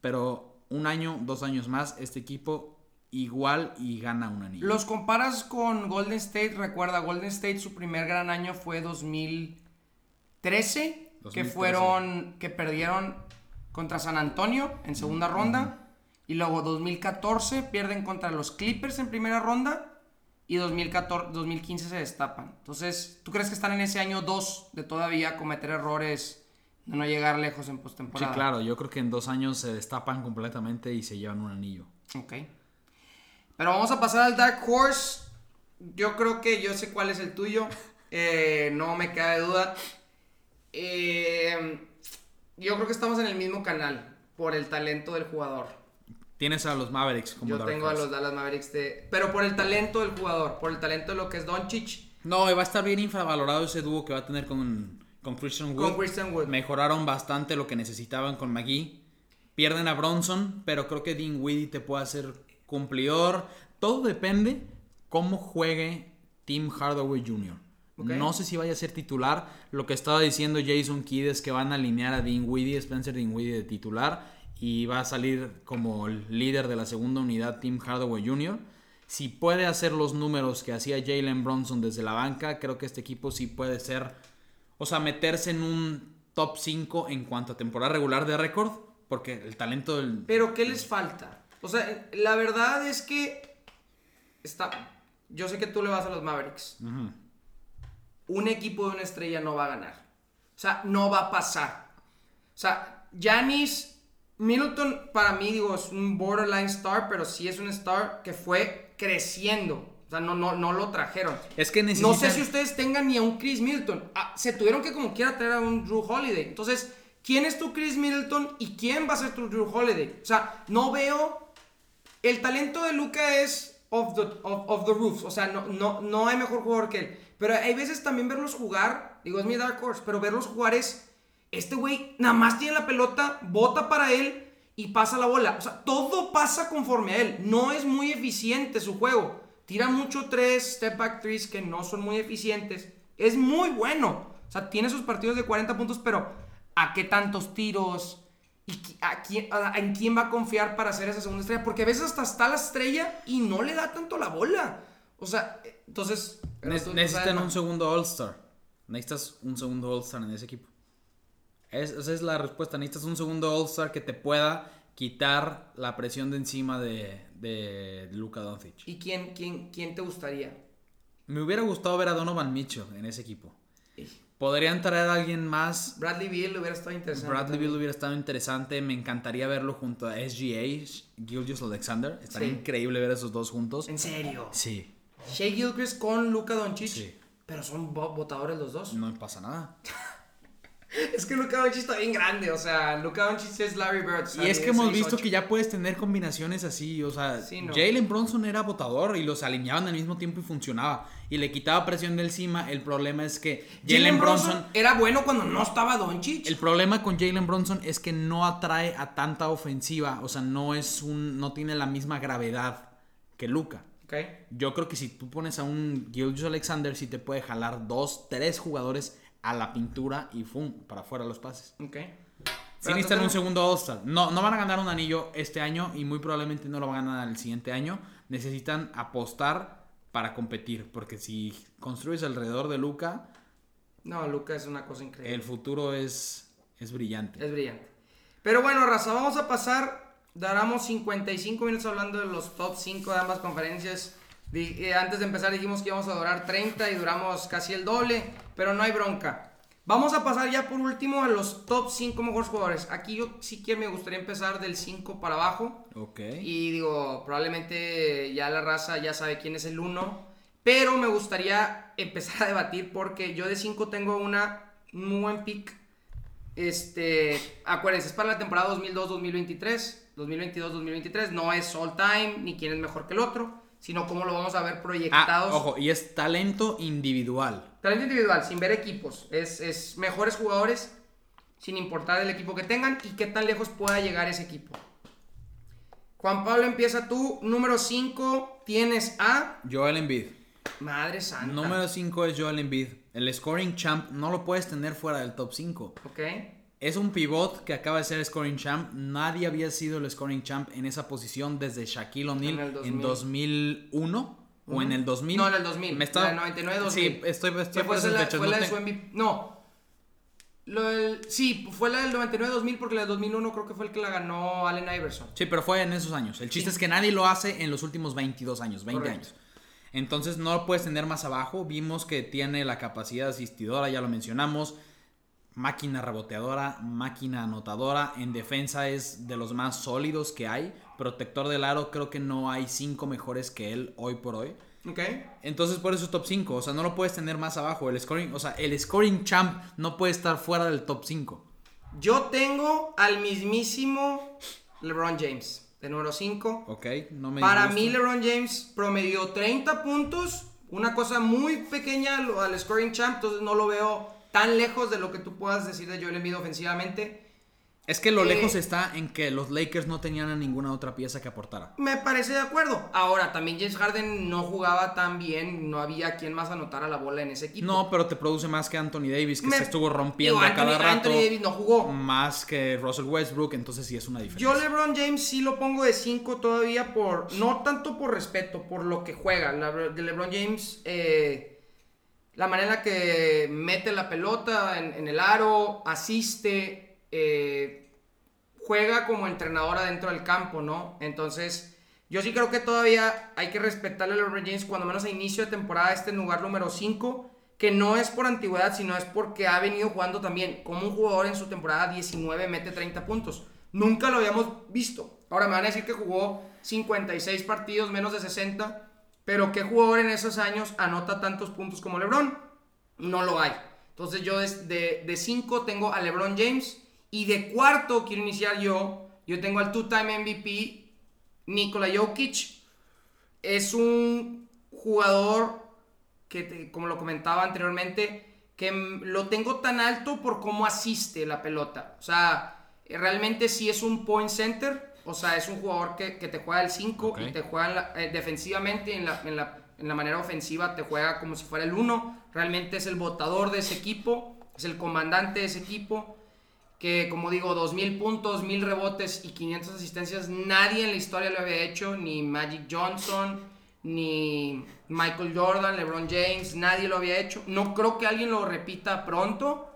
pero un año, dos años más este equipo igual y gana un anillo. Los comparas con Golden State, recuerda, Golden State su primer gran año fue 2013, que 2013. fueron, que perdieron contra San Antonio en segunda ronda, y luego 2014 pierden contra los Clippers en primera ronda, y 2014, 2015 se destapan. Entonces, ¿tú crees que están en ese año 2 de todavía cometer errores, de no llegar lejos en Sí, postemporada? claro, yo creo que en dos años se destapan completamente y se llevan un anillo. Ok. Pero vamos a pasar al Dark Horse. Yo creo que yo sé cuál es el tuyo. Eh, no me cabe duda. Eh, yo creo que estamos en el mismo canal por el talento del jugador. Tienes a los Mavericks como Yo Dark tengo a los Dallas Mavericks de... Pero por el talento del jugador, por el talento de lo que es Doncic No, y va a estar bien infravalorado ese dúo que va a tener con, con Christian Wood. con Christian Wood. Mejoraron bastante lo que necesitaban con McGee. Pierden a Bronson, pero creo que Dean Weedy te puede hacer cumplidor. Todo depende cómo juegue Tim Hardaway Jr. No sé si vaya a ser titular. Lo que estaba diciendo Jason Kidd es que van a alinear a Dean Weedy, Spencer Dean Weedy de titular. Y va a salir como líder de la segunda unidad Tim Hardaway Jr. Si puede hacer los números que hacía Jalen Bronson desde la banca, creo que este equipo sí puede ser o sea, meterse en un top 5 en cuanto a temporada regular de récord. Porque el talento del. Pero ¿qué les falta? O sea, la verdad es que está. Yo sé que tú le vas a los Mavericks. Un equipo de una estrella no va a ganar. O sea, no va a pasar. O sea, Giannis Middleton para mí digo es un borderline star, pero sí es un star que fue creciendo. O sea, no, no, no lo trajeron. Es que No sé si ustedes tengan ni a un Chris Middleton. Ah, se tuvieron que como quiera traer a un Drew Holiday. Entonces, ¿quién es tu Chris Middleton y quién va a ser tu Drew Holiday? O sea, no veo... El talento de Luca es of the, of, of the roof. O sea, no, no, no hay mejor jugador que él. Pero hay veces también verlos jugar, digo, es mi Dark Horse, pero verlos jugar es... Este güey nada más tiene la pelota, bota para él y pasa la bola. O sea, todo pasa conforme a él. No es muy eficiente su juego. Tira mucho tres step back threes que no son muy eficientes. Es muy bueno. O sea, tiene sus partidos de 40 puntos, pero ¿a qué tantos tiros? ¿Y a quién, a- en quién va a confiar para hacer esa segunda estrella? Porque a veces hasta está la estrella y no le da tanto la bola. O sea, entonces... Ne- necesitan un segundo All-Star. Necesitas un segundo All-Star en ese equipo. Es- esa es la respuesta. Necesitas un segundo All-Star que te pueda quitar la presión de encima de, de Luka Doncic. ¿Y quién, quién, quién te gustaría? Me hubiera gustado ver a Donovan Mitchell en ese equipo. Podrían traer a alguien más. Bradley Beal hubiera estado interesante. Bradley. Beal hubiera estado interesante. Me encantaría verlo junto a SGA, Gilgius Alexander. Estaría Sí. increíble ver a esos dos juntos. En serio. Sí, Shea Gilchrist con Luka Doncic. Sí. Pero son votadores los dos. no pasa nada. Es que Luka Doncic está bien grande, o sea, Luka Doncic es Larry Bird. o sea, Y es que hemos visto 6'8". que ya puedes tener combinaciones así, o sea, Sí, no. Jalen Bronson era botador y los alineaban al mismo tiempo y funcionaba. Y le quitaba presión de encima. El problema es que Jalen Bronson, era bueno cuando no estaba Doncic. el problema con Jalen Bronson es que no atrae a tanta ofensiva, o sea, no es un, no tiene la misma gravedad que Luca. Ok, Yo creo que si tú pones a un Gilgis Alexander, sí te puede jalar dos, tres jugadores a la pintura y ¡fum! para afuera los pases. ok. Sí necesitan un segundo All-Star. No, no van a ganar un anillo este año y muy probablemente no lo van a ganar el siguiente año. Necesitan apostar para competir. Porque si construyes alrededor de Luca, No, Luka es una cosa increíble. el futuro es, es brillante. Es brillante. Pero bueno, Raza, vamos a pasar. Daramos 55 minutos hablando de los top 5 de ambas conferencias. Eh, antes de empezar dijimos que íbamos a durar 30 y duramos casi el doble, pero no hay bronca. Vamos a pasar ya por último a los top 5 mejores jugadores. Aquí yo sí que me gustaría empezar del 5 para abajo. Ok. Y digo, probablemente ya la raza ya sabe quién es el 1. Pero me gustaría empezar a debatir porque yo de 5 tengo una muy buen pick. Este, acuérdense, es para la temporada 2002-2023, 2022-2023. No es all time ni quién es mejor que el otro, sino cómo lo vamos a ver Ah, proyectados. ojo, y es talento individual. Talento individual, sin ver equipos. Es, es mejores jugadores, sin importar el equipo que tengan y qué tan lejos pueda llegar ese equipo. Juan Pablo, empieza tú. Número 5, tienes a. Joel Embiid. Madre santa. Número 5 es Joel Embiid. El scoring champ no lo puedes tener fuera del top 5. Ok. Es un pivot que acaba de ser scoring champ. Nadie había sido el scoring champ en esa posición desde Shaquille O'Neal En en, 2000. 2001 o en el 2000. No, en el 2000. Me está... La del 99-2000. Sí, estoy, estoy fue, por la, fechas. fue no la de su MVP. No. Lo del- sí, fue la del 99-2000 porque la del 2001 creo que fue el que la ganó Allen Iverson. Sí, pero fue en esos años. El chiste Sí. es que nadie lo hace en los últimos 22 años, 20 Correcto. años. Entonces no lo puedes tener más abajo. Vimos que tiene la capacidad asistidora, ya lo mencionamos. Máquina reboteadora, máquina anotadora. En defensa es de los más sólidos que hay. Protector del aro, creo que no hay cinco mejores que él hoy por hoy. Ok. Entonces por eso es top 5. O sea, no lo puedes tener más abajo. El scoring, o sea, el scoring champ no puede estar fuera del top 5. Yo tengo al mismísimo LeBron James, de número 5. ¿Ok? No me Para disgusta. mí, LeBron James promedió 30 puntos, una cosa muy pequeña al scoring champ, entonces no lo veo tan lejos de lo que tú puedas decir de Joel Embiid ofensivamente. Es que lo Eh, lejos está en que los Lakers no tenían a ninguna otra pieza que aportara. Me parece de acuerdo. Ahora, también James Harden no jugaba tan bien, no había quien más anotara la bola en ese equipo. No, pero te produce más que Anthony Davis, que Me- se estuvo rompiendo Digo, a cada rato. Anthony Davis no jugó. Más que Russell Westbrook, entonces sí es una diferencia. Yo LeBron James sí lo pongo de 5 todavía por, no tanto por respeto, por lo que juega. La- de LeBron James, eh, la manera en la que mete la pelota en, el aro, asiste, eh, juega como entrenador adentro del campo, ¿no? Entonces, yo sí creo que todavía hay que respetarle a LeBron James, cuando menos a inicio de temporada, este lugar número 5, que no es por antigüedad, sino es porque ha venido jugando también. Como un jugador en su temporada 19 mete 30 puntos. Nunca lo habíamos visto. Ahora me van a decir que jugó 56 partidos, menos de 60, pero ¿qué jugador en esos años anota tantos puntos como LeBron? No lo hay. Entonces yo de 5 tengo a LeBron James y de cuarto quiero iniciar yo. Yo tengo al two-time MVP Nikola Jokic. Es un jugador que, como lo comentaba anteriormente, que lo tengo tan alto por cómo asiste la pelota. O sea, realmente sí es un point center. O sea, es un jugador que, que te juega el 5 Ok. y te juega en la- eh, defensivamente en la, en, la, en la manera ofensiva, te juega como si fuera el 1. Realmente es el botador de ese equipo, es el comandante de ese equipo. Que como digo, 2000 puntos, 1000 rebotes y 500 asistencias, nadie en la historia lo había hecho, ni Magic Johnson, ni Michael Jordan, LeBron James, nadie lo había hecho. No creo que alguien lo repita pronto,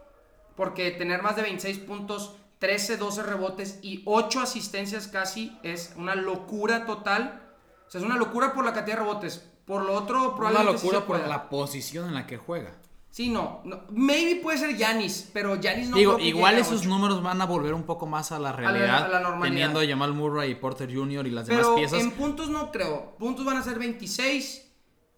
porque tener más de 26 puntos, 13, 12 rebotes y 8 asistencias casi es una locura total. O sea, es una locura por la cantidad de rebotes. Por lo otro, Una probablemente sí locura por pueda. la posición en la que juega. Sí, no, no. Maybe puede ser Yanis, pero Yanis no Digo, creo que igual esos números van a volver un poco más a la realidad. a la normalidad. Teniendo a Jamal Murray y Porter Jr. y las demás piezas. en puntos no creo. Puntos van a ser 26,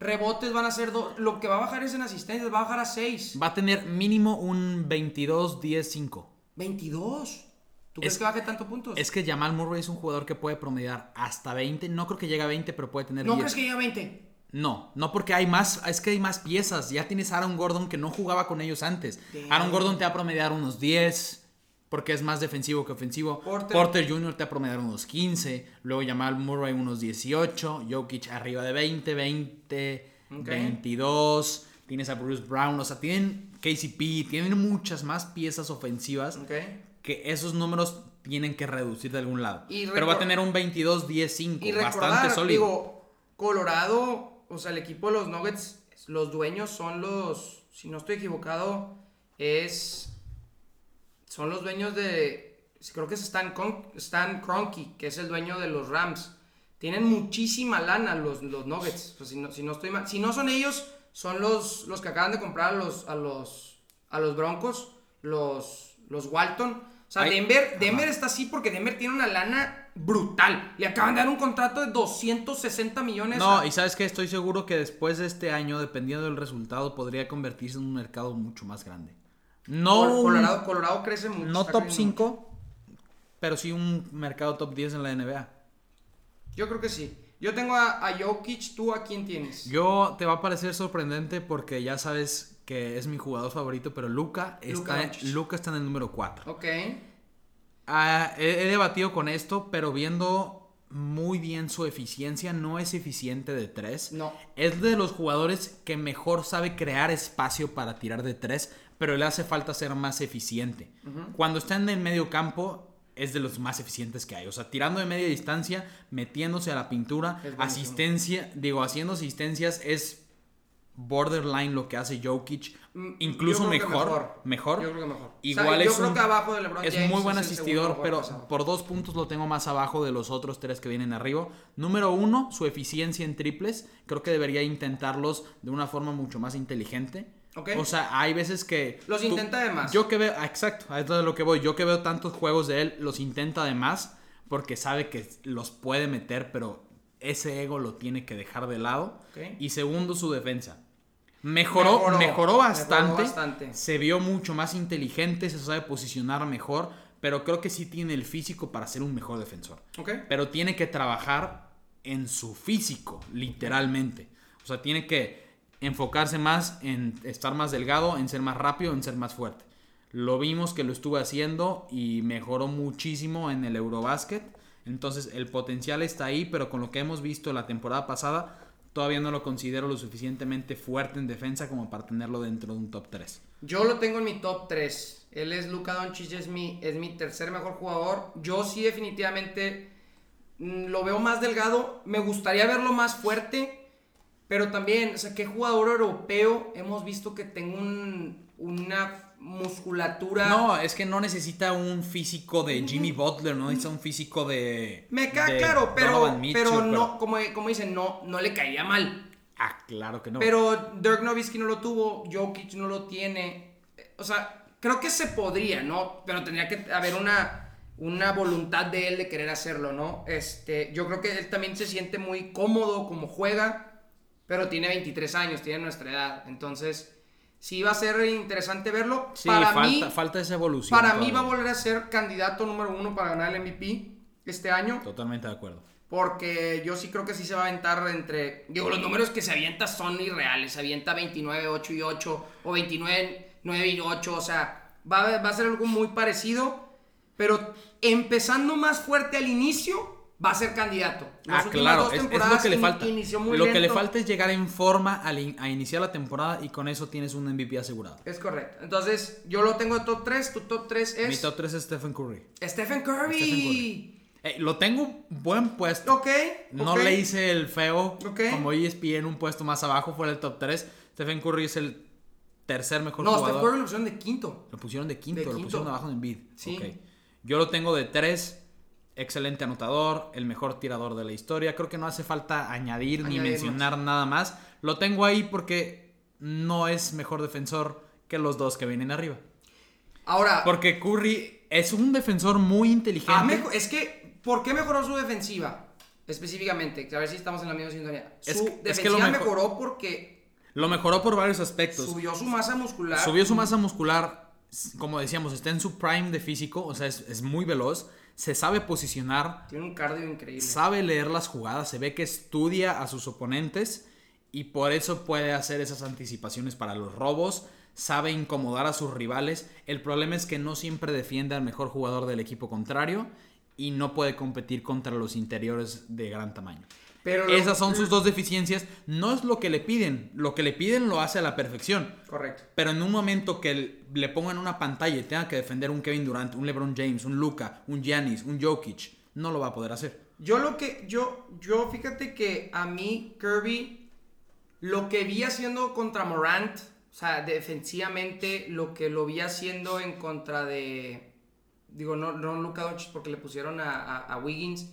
Rebotes van a ser dos. Lo que va a bajar es en asistencias, va a bajar a 6. Va a tener mínimo un 22-10-5. 22. ¿Tú Es- crees que baje tanto puntos? Es que Jamal Murray es un jugador que puede promediar hasta 20. No creo que llegue a 20, pero puede tener ¿No 10. crees que llegue a 20? No, no porque hay más, es que hay más piezas. Ya tienes a Aaron Gordon que no jugaba con ellos antes. Damn. Aaron Gordon te va a promediar unos 10 porque es más defensivo que ofensivo. Porter. Porter, Jr. te va a promediar unos 15. Luego Jamal Murray unos 18. Jokic arriba de 20, 20, Ok. 22. Tienes a Bruce Brown. O sea, tienen KCP, tienen muchas más piezas ofensivas que esos números tienen que reducir de algún lado. Y Pero va a tener un 22-10-5, Y bastante sólido. digo, Colorado, o sea, el equipo de los Nuggets, los dueños son los, si no estoy equivocado, es, son los dueños de, creo que es Stan, Con- Stan Kroenke, que es el dueño de los Rams. Tienen muchísima lana los, los Nuggets, pues, si, no, si no estoy mal. Si no son ellos, son los, los que acaban de comprar a los, a los, a los Broncos, los, los Walton. O sea, Ay, Denver, Denver ajá. está así porque Denver tiene una lana brutal. Le acaban de dar un contrato de 260 millones. No, a- y sabes que estoy seguro que después de este año, dependiendo del resultado, podría convertirse en un mercado mucho más grande. No, Colorado, Colorado crece mucho. no top creciendo 5, pero sí un mercado top 10 en la NBA. Yo creo que sí. Yo tengo a, a Jokic, ¿tú a quién tienes? Yo te va a parecer sorprendente porque ya sabes que es mi jugador favorito, pero Luca está. Luka está en el número 4. Ok. Ah, he, he debatido con esto, pero viendo muy bien su eficiencia, no es eficiente de 3. No. Es de los jugadores que mejor sabe crear espacio para tirar de 3, pero le hace falta ser más eficiente. Cuando está en el medio campo, es de los más eficientes que hay. O sea, tirando de media distancia, metiéndose a la pintura, Es asistencia, digo, haciendo asistencias es borderline lo que hace Jokic. Mm, Incluso mejor, mejor. mejor. Yo creo que mejor. Igual O sea, yo es creo un- que abajo de LeBron es James muy buen es asistidor, pero pasado. por dos puntos lo tengo más abajo de los otros tres que vienen arriba. Número uno, su eficiencia en triples. Creo que debería intentarlos de una forma mucho más inteligente. O sea, hay veces que... Los intenta de más. Yo que veo, ah, exacto, a esto es lo que voy. Yo que veo tantos juegos de él, los intenta de más porque sabe que los puede meter, pero ese ego lo tiene que dejar de lado. Y segundo, su defensa. Mejoró, Mejoró, mejoró, bastante, mejoró bastante. Se vio mucho más inteligente, se sabe posicionar mejor, pero creo que sí tiene el físico para ser un mejor defensor. Ok. Pero tiene que trabajar en su físico, literalmente. O sea, tiene que enfocarse más en estar más delgado, en ser más rápido, en ser más fuerte. Lo vimos que lo estuvo haciendo y mejoró muchísimo en el Eurobasket. Entonces el potencial está ahí, pero con lo que hemos visto la temporada pasada, todavía no lo considero lo suficientemente fuerte en defensa como para tenerlo dentro de un top 3. Yo lo tengo en mi top 3. Él es Luka Doncic, es mi, es mi tercer mejor jugador. Yo sí definitivamente mm, lo veo más delgado. Me gustaría verlo más fuerte. Pero también, o sea, ¿qué jugador europeo hemos visto que tenga un- una musculatura? No, es que no necesita un físico de Jimmy Butler, no necesita un físico de... Me de claro, pero, Mitchell, pero no, como, como dicen, no, no le caería mal. Ah, claro que no. Pero Dirk Nowitzki no lo tuvo, Jokic no lo tiene. O sea, creo que se podría, ¿no? Pero tendría que haber una, una voluntad de él de querer hacerlo, ¿no? Este, yo creo que él también se siente muy cómodo como juega, pero tiene 23 años, tiene nuestra edad. Entonces, sí va a ser interesante verlo. Sí, para falta, mí, falta esa evolución. para mí va a todavía. volver a ser candidato número uno para ganar el MVP este año. Totalmente de acuerdo. Porque yo sí creo que sí se va a aventar entre. Digo, los números que se avienta son irreales. Se avienta 29, 8 y 8. O 29, 9 y 8. O sea, va a, va a ser algo muy parecido. Pero empezando más fuerte al inicio, va a ser candidato. Las ah, claro, dos es, lo que le falta. Lo que le falta es llegar en forma in- a, iniciar la temporada y con eso tienes un MVP asegurado. Es correcto. Entonces, yo lo tengo de top 3. Tu top 3 es. Mi top 3 es Stephen Curry. Stephen Curry. Stephen Curry. Eh, lo tengo buen puesto. Ok. No le hice el feo Ok. como ESPN un puesto más abajo fuera del top 3. Stephen Curry es el tercer mejor No, Stephen jugador. Curry lo pusieron de quinto. Lo pusieron de quinto, De lo quinto. pusieron abajo en Embiid. Sí. Ok. Yo lo tengo de 3. Excelente anotador, el mejor tirador de la historia. Creo que no hace falta añadir, ni mencionar nada más. Lo tengo ahí porque no es mejor defensor que los dos que vienen arriba. Ahora, Porque Curry es un defensor muy inteligente. Es que, ¿por qué mejoró su defensiva? específicamente, a ver si estamos en la misma sintonía. Es Su que- es que defensiva lo mejor- mejoró porque Lo mejoró por varios aspectos. subió su masa muscular. Subió su masa muscular, como decíamos, está en su prime de físico, o sea, es, es muy veloz, se sabe posicionar, Tiene un cardio increíble. sabe leer las jugadas, se ve que estudia a sus oponentes y por eso puede hacer esas anticipaciones para los robos, sabe incomodar a sus rivales. El problema es que no siempre defiende al mejor jugador del equipo contrario y no puede competir contra los interiores de gran tamaño. Pero lo- Esas son sus dos deficiencias. No es lo que le piden. Lo que le piden lo hace a la perfección. Correcto. Pero en un momento que le pongan una pantalla y tenga que defender un Kevin Durant, un LeBron James, un Luca, un Giannis, un Jokic, no lo va a poder hacer. Yo lo que, yo, yo fíjate que a mí Kirby, lo que vi haciendo contra Morant, o sea, defensivamente, lo que lo vi haciendo en contra de, digo, no, no Luka Doncic porque le pusieron a, a- a Wiggins,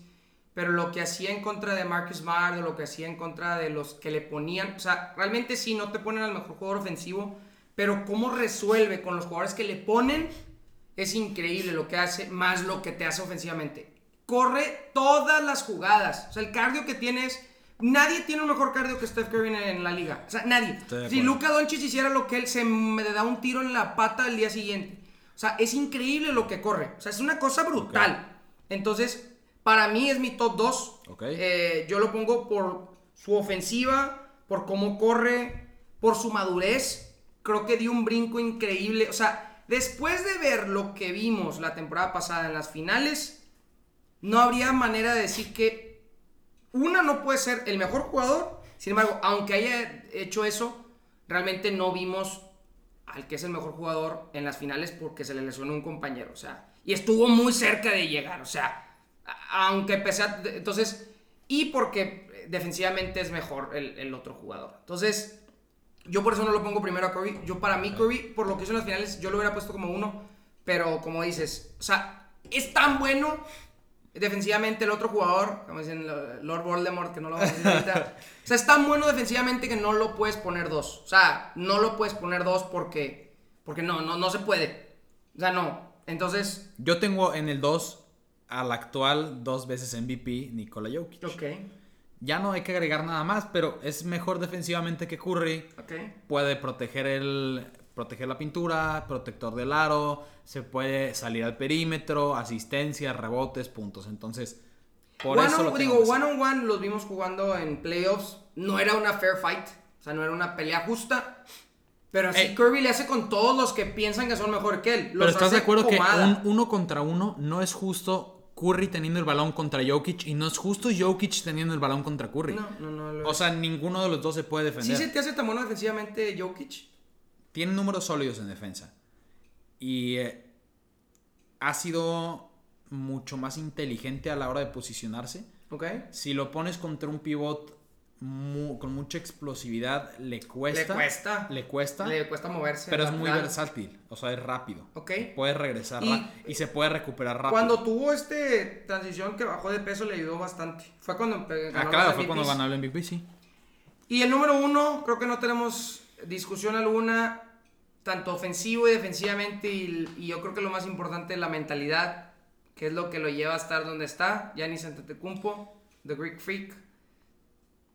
pero lo que hacía en contra de Marcus Smart, o lo que hacía en contra de los que le ponían, o sea, realmente sí, no te ponen al mejor jugador ofensivo, pero cómo resuelve con los jugadores que le ponen, es increíble lo que hace, más lo que te hace ofensivamente. Corre todas las jugadas. O sea, el cardio que tienes. Nadie tiene un mejor cardio que Steph Curry en, en la liga. O sea, nadie. Si. Luka Doncic hiciera lo que él, se me da un tiro en la pata al día siguiente. O sea, es increíble lo que corre. O sea, es una cosa brutal. Entonces, para mí es mi top 2. Ok. Eh, yo lo pongo por su ofensiva, por cómo corre, por su madurez. Creo que dio un brinco increíble. O sea, después de ver lo que vimos la temporada pasada en las finales, no habría manera de decir que una no puede ser el mejor jugador. Sin embargo, aunque haya hecho eso, realmente no vimos al que es el mejor jugador en las finales porque se le lesionó un compañero. O sea, y estuvo muy cerca de llegar. O sea, aunque pese a. Entonces, y porque defensivamente es mejor el, el otro jugador. Entonces, yo por eso no lo pongo primero a Curry. Yo para mí Curry, por lo que hizo en las finales, yo lo hubiera puesto como uno. Pero como dices, o sea, es tan bueno defensivamente el otro jugador, como dicen lo- Lord Voldemort, que no lo vamos a decir ahorita. o sea, es tan bueno defensivamente que no lo puedes poner dos. O sea, no lo puedes poner dos porque, porque no, no, no se puede. O sea, no. Entonces, Yo tengo en el 2 al actual dos veces MVP, Nikola Jokic. ok, Ya no hay que agregar nada más, pero es mejor defensivamente que Curry. ok. Puede proteger el proteger la pintura, protector del aro, se puede salir al perímetro, asistencia, rebotes, puntos. Entonces, por one eso on- lo digo, one on one los vimos jugando en playoffs. No era una fair fight. O sea, no era una pelea justa. Pero así Eh. Kirby le hace con todos los que piensan que son mejor que él. Pero Los estás de hace acuerdo que un uno contra uno no es justo Curry teniendo el balón contra Jokic y no es justo Jokic teniendo el balón contra Curry. No, no, no. lo O sea, ninguno de los dos se puede ¿Sí defender. se te hace tan bueno defensivamente Jokic? Tiene números sólidos en defensa. Y eh, ha sido mucho más inteligente a la hora de posicionarse. ¿Ok? Si lo pones contra un pivot con mucha explosividad, le cuesta. Le cuesta. Le cuesta. Le cuesta moverse. pero es muy versátil. O sea, es rápido. Ok. Puede regresar Y- y, se puede recuperar rápido. Cuando tuvo este transición que bajó de peso le ayudó bastante. Fue cuando empe- Ah, ganó claro, fue cuando ganó el MVP, sí. Y el número uno, creo que no tenemos discusión alguna, tanto ofensivo y defensivamente. Y, y yo creo que lo más importante es la mentalidad, que es lo que lo lleva a estar donde está. Giannis Antetokounmpo, The Greek Freak.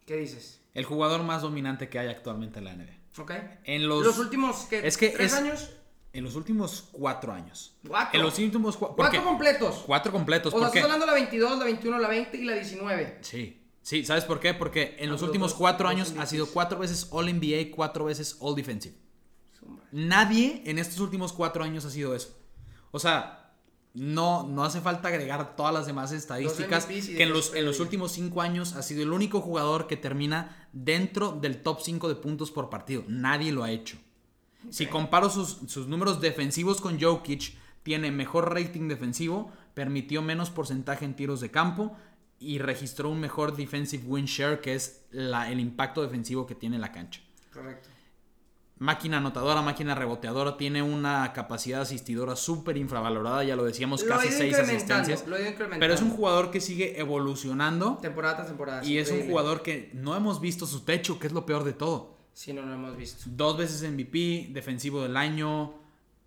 ¿Qué dices? El jugador más dominante que hay actualmente en la NBA. ¿Ok? En Los, los, últimos, ¿qué? es que ¿Tres es- años? en los últimos cuatro años. Cuatro. En los últimos cua- Cuatro completos. Cuatro completos. o sea, estás hablando de la 22, la 21, la 20 y la 19. Sí. Sí, ¿sabes por qué? Porque en los los últimos dos- cuatro dos años ha sido cuatro veces All NBA, cuatro veces All Defensive. Nadie en estos últimos cuatro años ha sido eso. O sea, no, no hace falta agregar todas las demás estadísticas. Que en los, en últimos cinco años ha sido el único jugador que termina dentro del top 5 de puntos por partido. Nadie lo ha hecho. Si comparo sus, sus números defensivos con Jokic, tiene mejor rating defensivo, permitió menos porcentaje en tiros de campo y registró un mejor defensive win share, que es la- el impacto defensivo que tiene la cancha. Correcto. Máquina anotadora, máquina reboteadora, tiene una capacidad asistidora súper infravalorada, ya lo decíamos, Lo casi seis asistencias. lo. Pero es un jugador que sigue evolucionando Temporada tras temporada. y es un jugador que no hemos visto su techo, que es lo peor de todo. Sí, no lo hemos visto. Dos veces MVP, defensivo del año,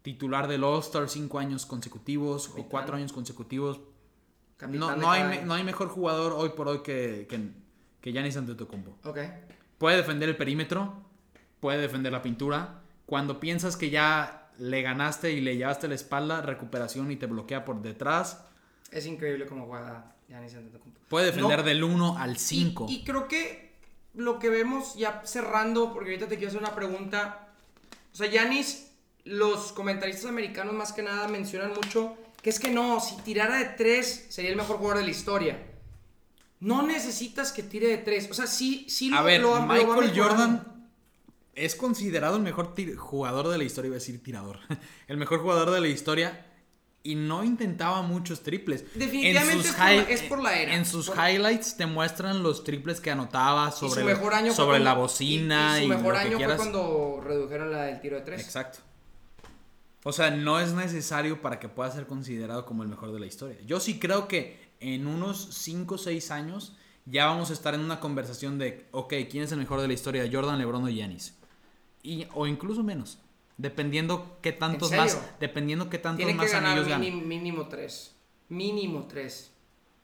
titular del All-Star cinco años consecutivos o cuatro años consecutivos. No, no, hay, no hay mejor jugador hoy por hoy que, que, que Giannis Antetokounmpo. Ok. Puede defender el perímetro, puede defender la pintura. Cuando piensas que ya le ganaste y le llevaste la espalda, recuperación y te bloquea por detrás. Es increíble cómo juega Giannis Antetokounmpo. Puede defender No, del 1 al 5. Y, y creo que lo que vemos ya cerrando, porque ahorita te quiero hacer una pregunta. O sea, Yanis, los comentaristas americanos más que nada mencionan mucho que es que no, si tirara de tres sería el mejor jugador de la historia. No necesitas que tire de tres. O sea, sí, sí A lo, ver, lo- lo va Michael. Jordan es considerado el mejor jugador de la historia, iba a decir tirador. El mejor jugador de la historia y no intentaba muchos triples. Definitivamente es por la- hi- es por la era. En sus Por- highlights te muestran los triples que anotaba sobre, su mejor año sobre la bocina y, y, su mejor lo que año quieras. fue cuando redujeron la del tiro de tres. Exacto. O sea, no es necesario para que pueda ser considerado como el mejor de la historia. Yo sí creo que en unos 5 o 6 años ya vamos a estar en una conversación de, ok, ¿quién es el mejor de la historia? Jordan, LeBron o Giannis. Y, o incluso menos. Dependiendo qué tantos ¿En más, dependiendo qué tantos Tienen que más ganar anillos ganan. mínimo, mínimo tres. Mínimo tres.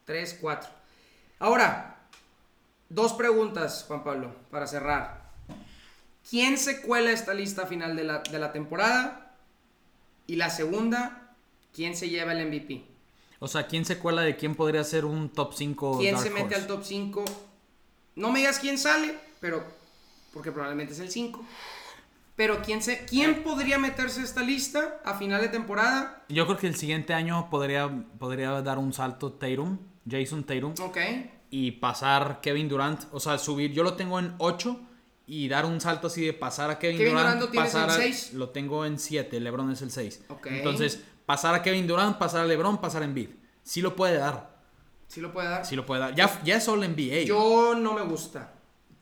Tres, cuatro. Ahora, dos preguntas, Juan Pablo, para cerrar. ¿Quién se cuela esta lista final de la, de la temporada? Y la segunda, ¿quién se lleva el MVP? O sea, ¿quién se cuela de quién podría ser un top 5 ¿Quién se mete al top 5? No me digas quién sale, pero porque probablemente es el 5. Pero ¿quién, se, ¿quién podría meterse a esta lista a final de temporada? Yo creo que el siguiente año podría, podría dar un salto Tatum, Jason Tatum. Ok. y pasar Kevin Durant, o sea, subir, yo lo tengo en 8 y dar un salto así de pasar a Kevin, Kevin Durant, Durant pasar en a- seis. lo tengo en 7, LeBron es el 6. Ok. Entonces, pasar a Kevin Durant, pasar a LeBron, pasar a Embiid. Sí lo puede dar, ¿Sí lo puede dar? sí lo puede dar. Ya, ya es All NBA. Yo no me gusta.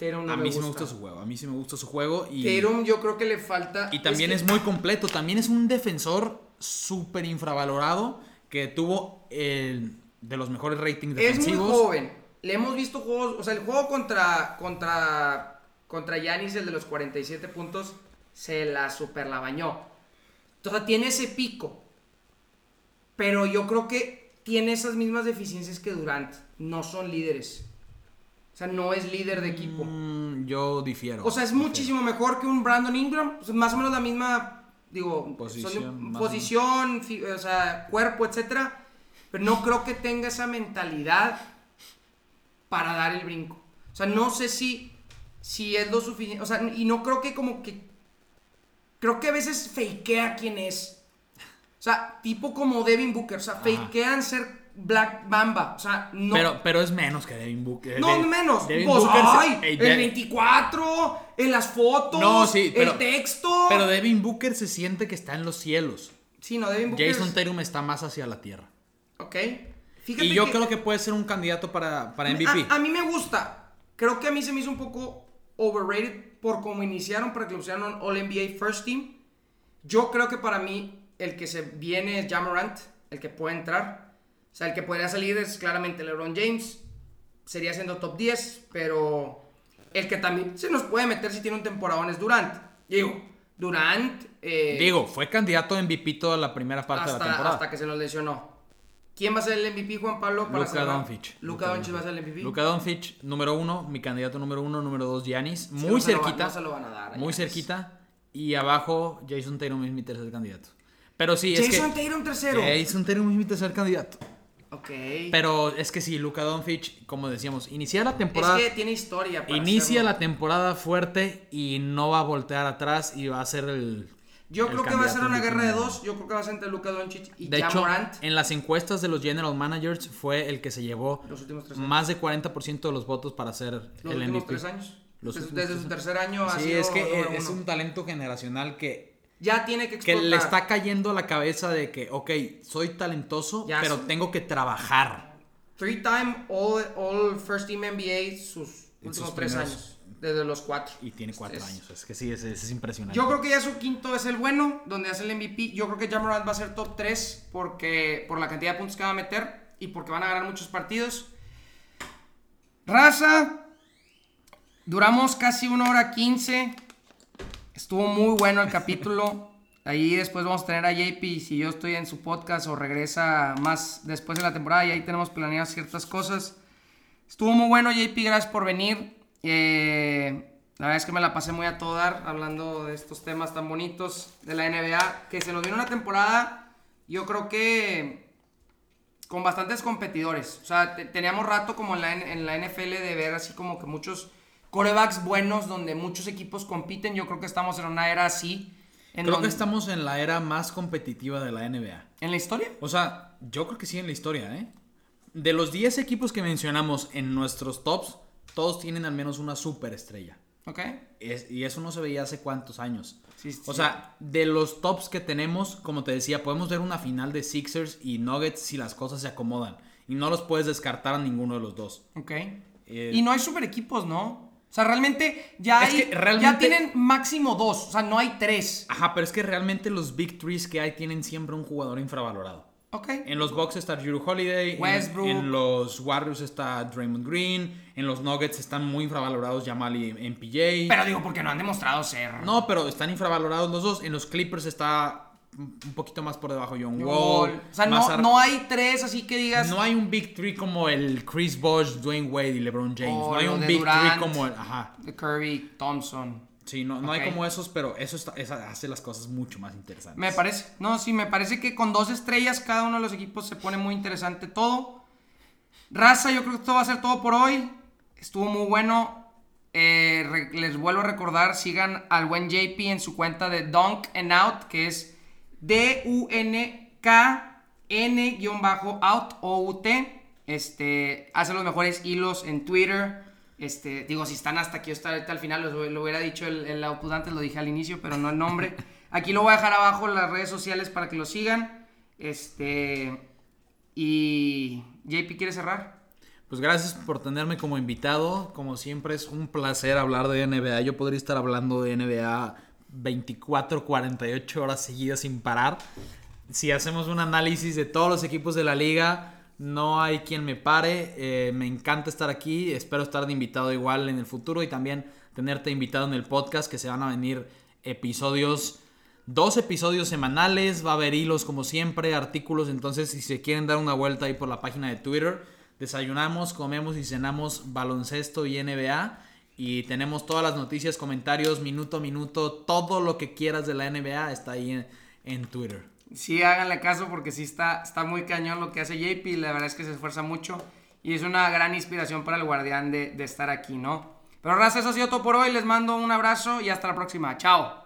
No a me mí gusta. sí me gusta su juego, a mí sí me gusta su juego y Tatum yo creo que le falta... y también es, que muy completo, también es un defensor súper infravalorado que tuvo el de los mejores ratings Es muy defensivos. joven. Le hemos visto juegos... O sea, el juego contra... Contra... Contra Giannis, el de los 47 puntos, se la super la bañó. O sea, tiene ese pico. Pero yo creo que tiene esas mismas deficiencias que Durant. No son líderes. Sea, no es líder de equipo. Mm, yo difiero. O sea, es difiero. muchísimo mejor que un Brandon Ingram. Sea, más o menos la misma, digo, Posición, posición, o sea, cuerpo, etcétera. Pero no creo que tenga esa mentalidad para dar el brinco. O sea, no sé si, si es lo suficiente. O sea, y no creo que como que. Creo que a veces fakea quién es. O sea, tipo como Devin Booker. O sea, Ajá. fakean ser Black Bamba. O sea, no. Pero, pero es menos que Devin Booker. No, menos. Devin Pues, Booker se- ay, Ey, el de- 24, en las fotos, No, sí, pero- el texto. Pero Devin Booker se siente que está en los cielos. Sí, no, Devin Booker. Jason es- Tatum está más hacia la tierra. Ok. Fíjate Y yo creo que puede ser un candidato para, para MVP. A, a mí me gusta. Creo que a mí se me hizo un poco overrated por cómo iniciaron para que lo pusieran All NBA First Team. Yo creo que para mí el que se viene es Jamorant, el que puede entrar. O sea, el que podría salir es claramente LeBron James. Sería siendo top 10, pero el que también se nos puede meter si tiene un temporadón es Durant. Digo, Durant. eh, Digo, fue candidato a MVP toda la primera parte de la temporada. hasta que se nos lesionó. ¿Quién va a ser el MVP, Juan Pablo? para cerrar? Doncic. Luka Doncic va a ser el MVP. Luka Doncic, número uno, mi candidato número uno, número dos, Giannis. que Muy no se lo va- cerquita. no se lo van a dar a muy Giannis. cerquita. Y abajo, Jason Tatum es mi tercer candidato. Pero sí, es Jason que. Tatum tercero. Jason Tatum es mi tercer candidato. Ok. Pero es que sí, Luka Doncic, como decíamos, inicia la es temporada. que tiene historia. para Inicia hacerlo. la temporada fuerte y no va a voltear atrás y va a ser el. Yo el creo que va a ser una guerra de dos. Yo creo que va a ser entre Luka Doncic y De hecho, Morant. en las encuestas de los general managers fue el que se llevó Los últimos tres años. más de 40% de los votos para ser Los el últimos MVP. tres años. Los desde últimos desde tres su años. tercer año ha Sí, sido es que es uno. un talento generacional que, Ya tiene que que explotar. le está cayendo a la cabeza de que, ok, soy talentoso, Ya pero tengo que trabajar. Three-time all, all First Team NBA sus últimos tres primeros- años. Desde los cuatro. Y tiene cuatro Es- años. Es que sí, es, es impresionante. Yo creo que ya su quinto es el bueno, donde hace el MVP. Yo creo que Jamorant va a ser top 3 porque, por la cantidad de puntos que va a meter y porque van a ganar muchos partidos. Raza, duramos casi una hora 15. Estuvo muy bueno el capítulo. Ahí después vamos a tener a JP si yo estoy en su podcast o regresa más después de la temporada y ahí tenemos planeadas ciertas cosas. Estuvo muy bueno, JP, gracias por venir. Eh, la verdad es que me la pasé muy a todo dar hablando de estos temas tan bonitos de la NBA, que se nos viene una temporada, yo creo que con bastantes competidores. O sea, teníamos rato como en la, en la NFL de ver así como que muchos corebacks buenos donde muchos equipos compiten. Yo creo que estamos en una era así. creo que estamos en la era más competitiva de la NBA. ¿En la historia? O sea, yo creo que sí en la historia, ¿eh? De los 10 equipos que mencionamos en nuestros tops, todos tienen al menos una superestrella. Ok. y eso no se veía hace cuántos años. o sea, de los tops que tenemos, como te decía, podemos ver una final de Sixers y Nuggets si las cosas se acomodan. Y no los puedes descartar a ninguno de los dos. Ok. Eh, y no hay super equipos, ¿no? O sea, realmente ya, hay, ya tienen máximo dos. O sea, no hay tres. Ajá, pero es que realmente los Big Threes que hay tienen siempre un jugador infravalorado. En los Bucks está Drew Holiday. Westbrook. En, los Warriors está Draymond Green. En los Nuggets están muy infravalorados Jamal y MPJ. Pero digo, porque no han demostrado ser. No, pero están infravalorados los dos. En los Clippers está un poquito más por debajo John Wall. O sea, no, hay tres así que digas. No hay un Big Three como el Chris Bosh, Dwayne Wade y LeBron James. no hay un Big Three como el. Ajá. De Curry, Thompson. Sí, no, no hay como esos, pero eso hace las cosas mucho más interesantes. Me parece. No, sí, me parece que con dos estrellas cada uno de los equipos se pone muy interesante todo. Raza, yo creo que esto va a ser todo por hoy. Estuvo muy bueno. Eh, les vuelvo a recordar, sigan al buen JP en su cuenta de Dunk and Out, que es D-U-N-K-N-out O-U-T. Este, hace los mejores hilos en Twitter este, digo, si están hasta aquí, hasta ahorita al final, lo hubiera dicho el, el antes, lo dije al inicio, pero no el nombre. Aquí lo voy a dejar abajo en las redes sociales para que lo sigan. Este. Y. JP, ¿quiere cerrar? Pues gracias por tenerme como invitado. Como siempre, es un placer hablar de NBA. Yo podría estar hablando de NBA 24, 48 horas seguidas sin parar. Si hacemos un análisis de todos los equipos de la liga no hay quien me pare. Eh, me encanta estar aquí. Espero estar de invitado igual en el futuro y también tenerte invitado en el podcast que se van a venir episodios. Dos episodios semanales, va a haber hilos como siempre, artículos, entonces si se quieren dar una vuelta ahí por la página de Twitter, desayunamos, comemos y cenamos baloncesto y NBA y tenemos todas las noticias, comentarios, minuto a minuto, todo lo que quieras de la NBA está ahí en Twitter sí háganle caso porque sí está, está muy cañón lo que hace JP, la verdad es que se esfuerza mucho y es una gran inspiración para el guardián de, de estar aquí, ¿no? Pero gracias, eso ha sido todo por hoy, les mando un abrazo y hasta la próxima, chao.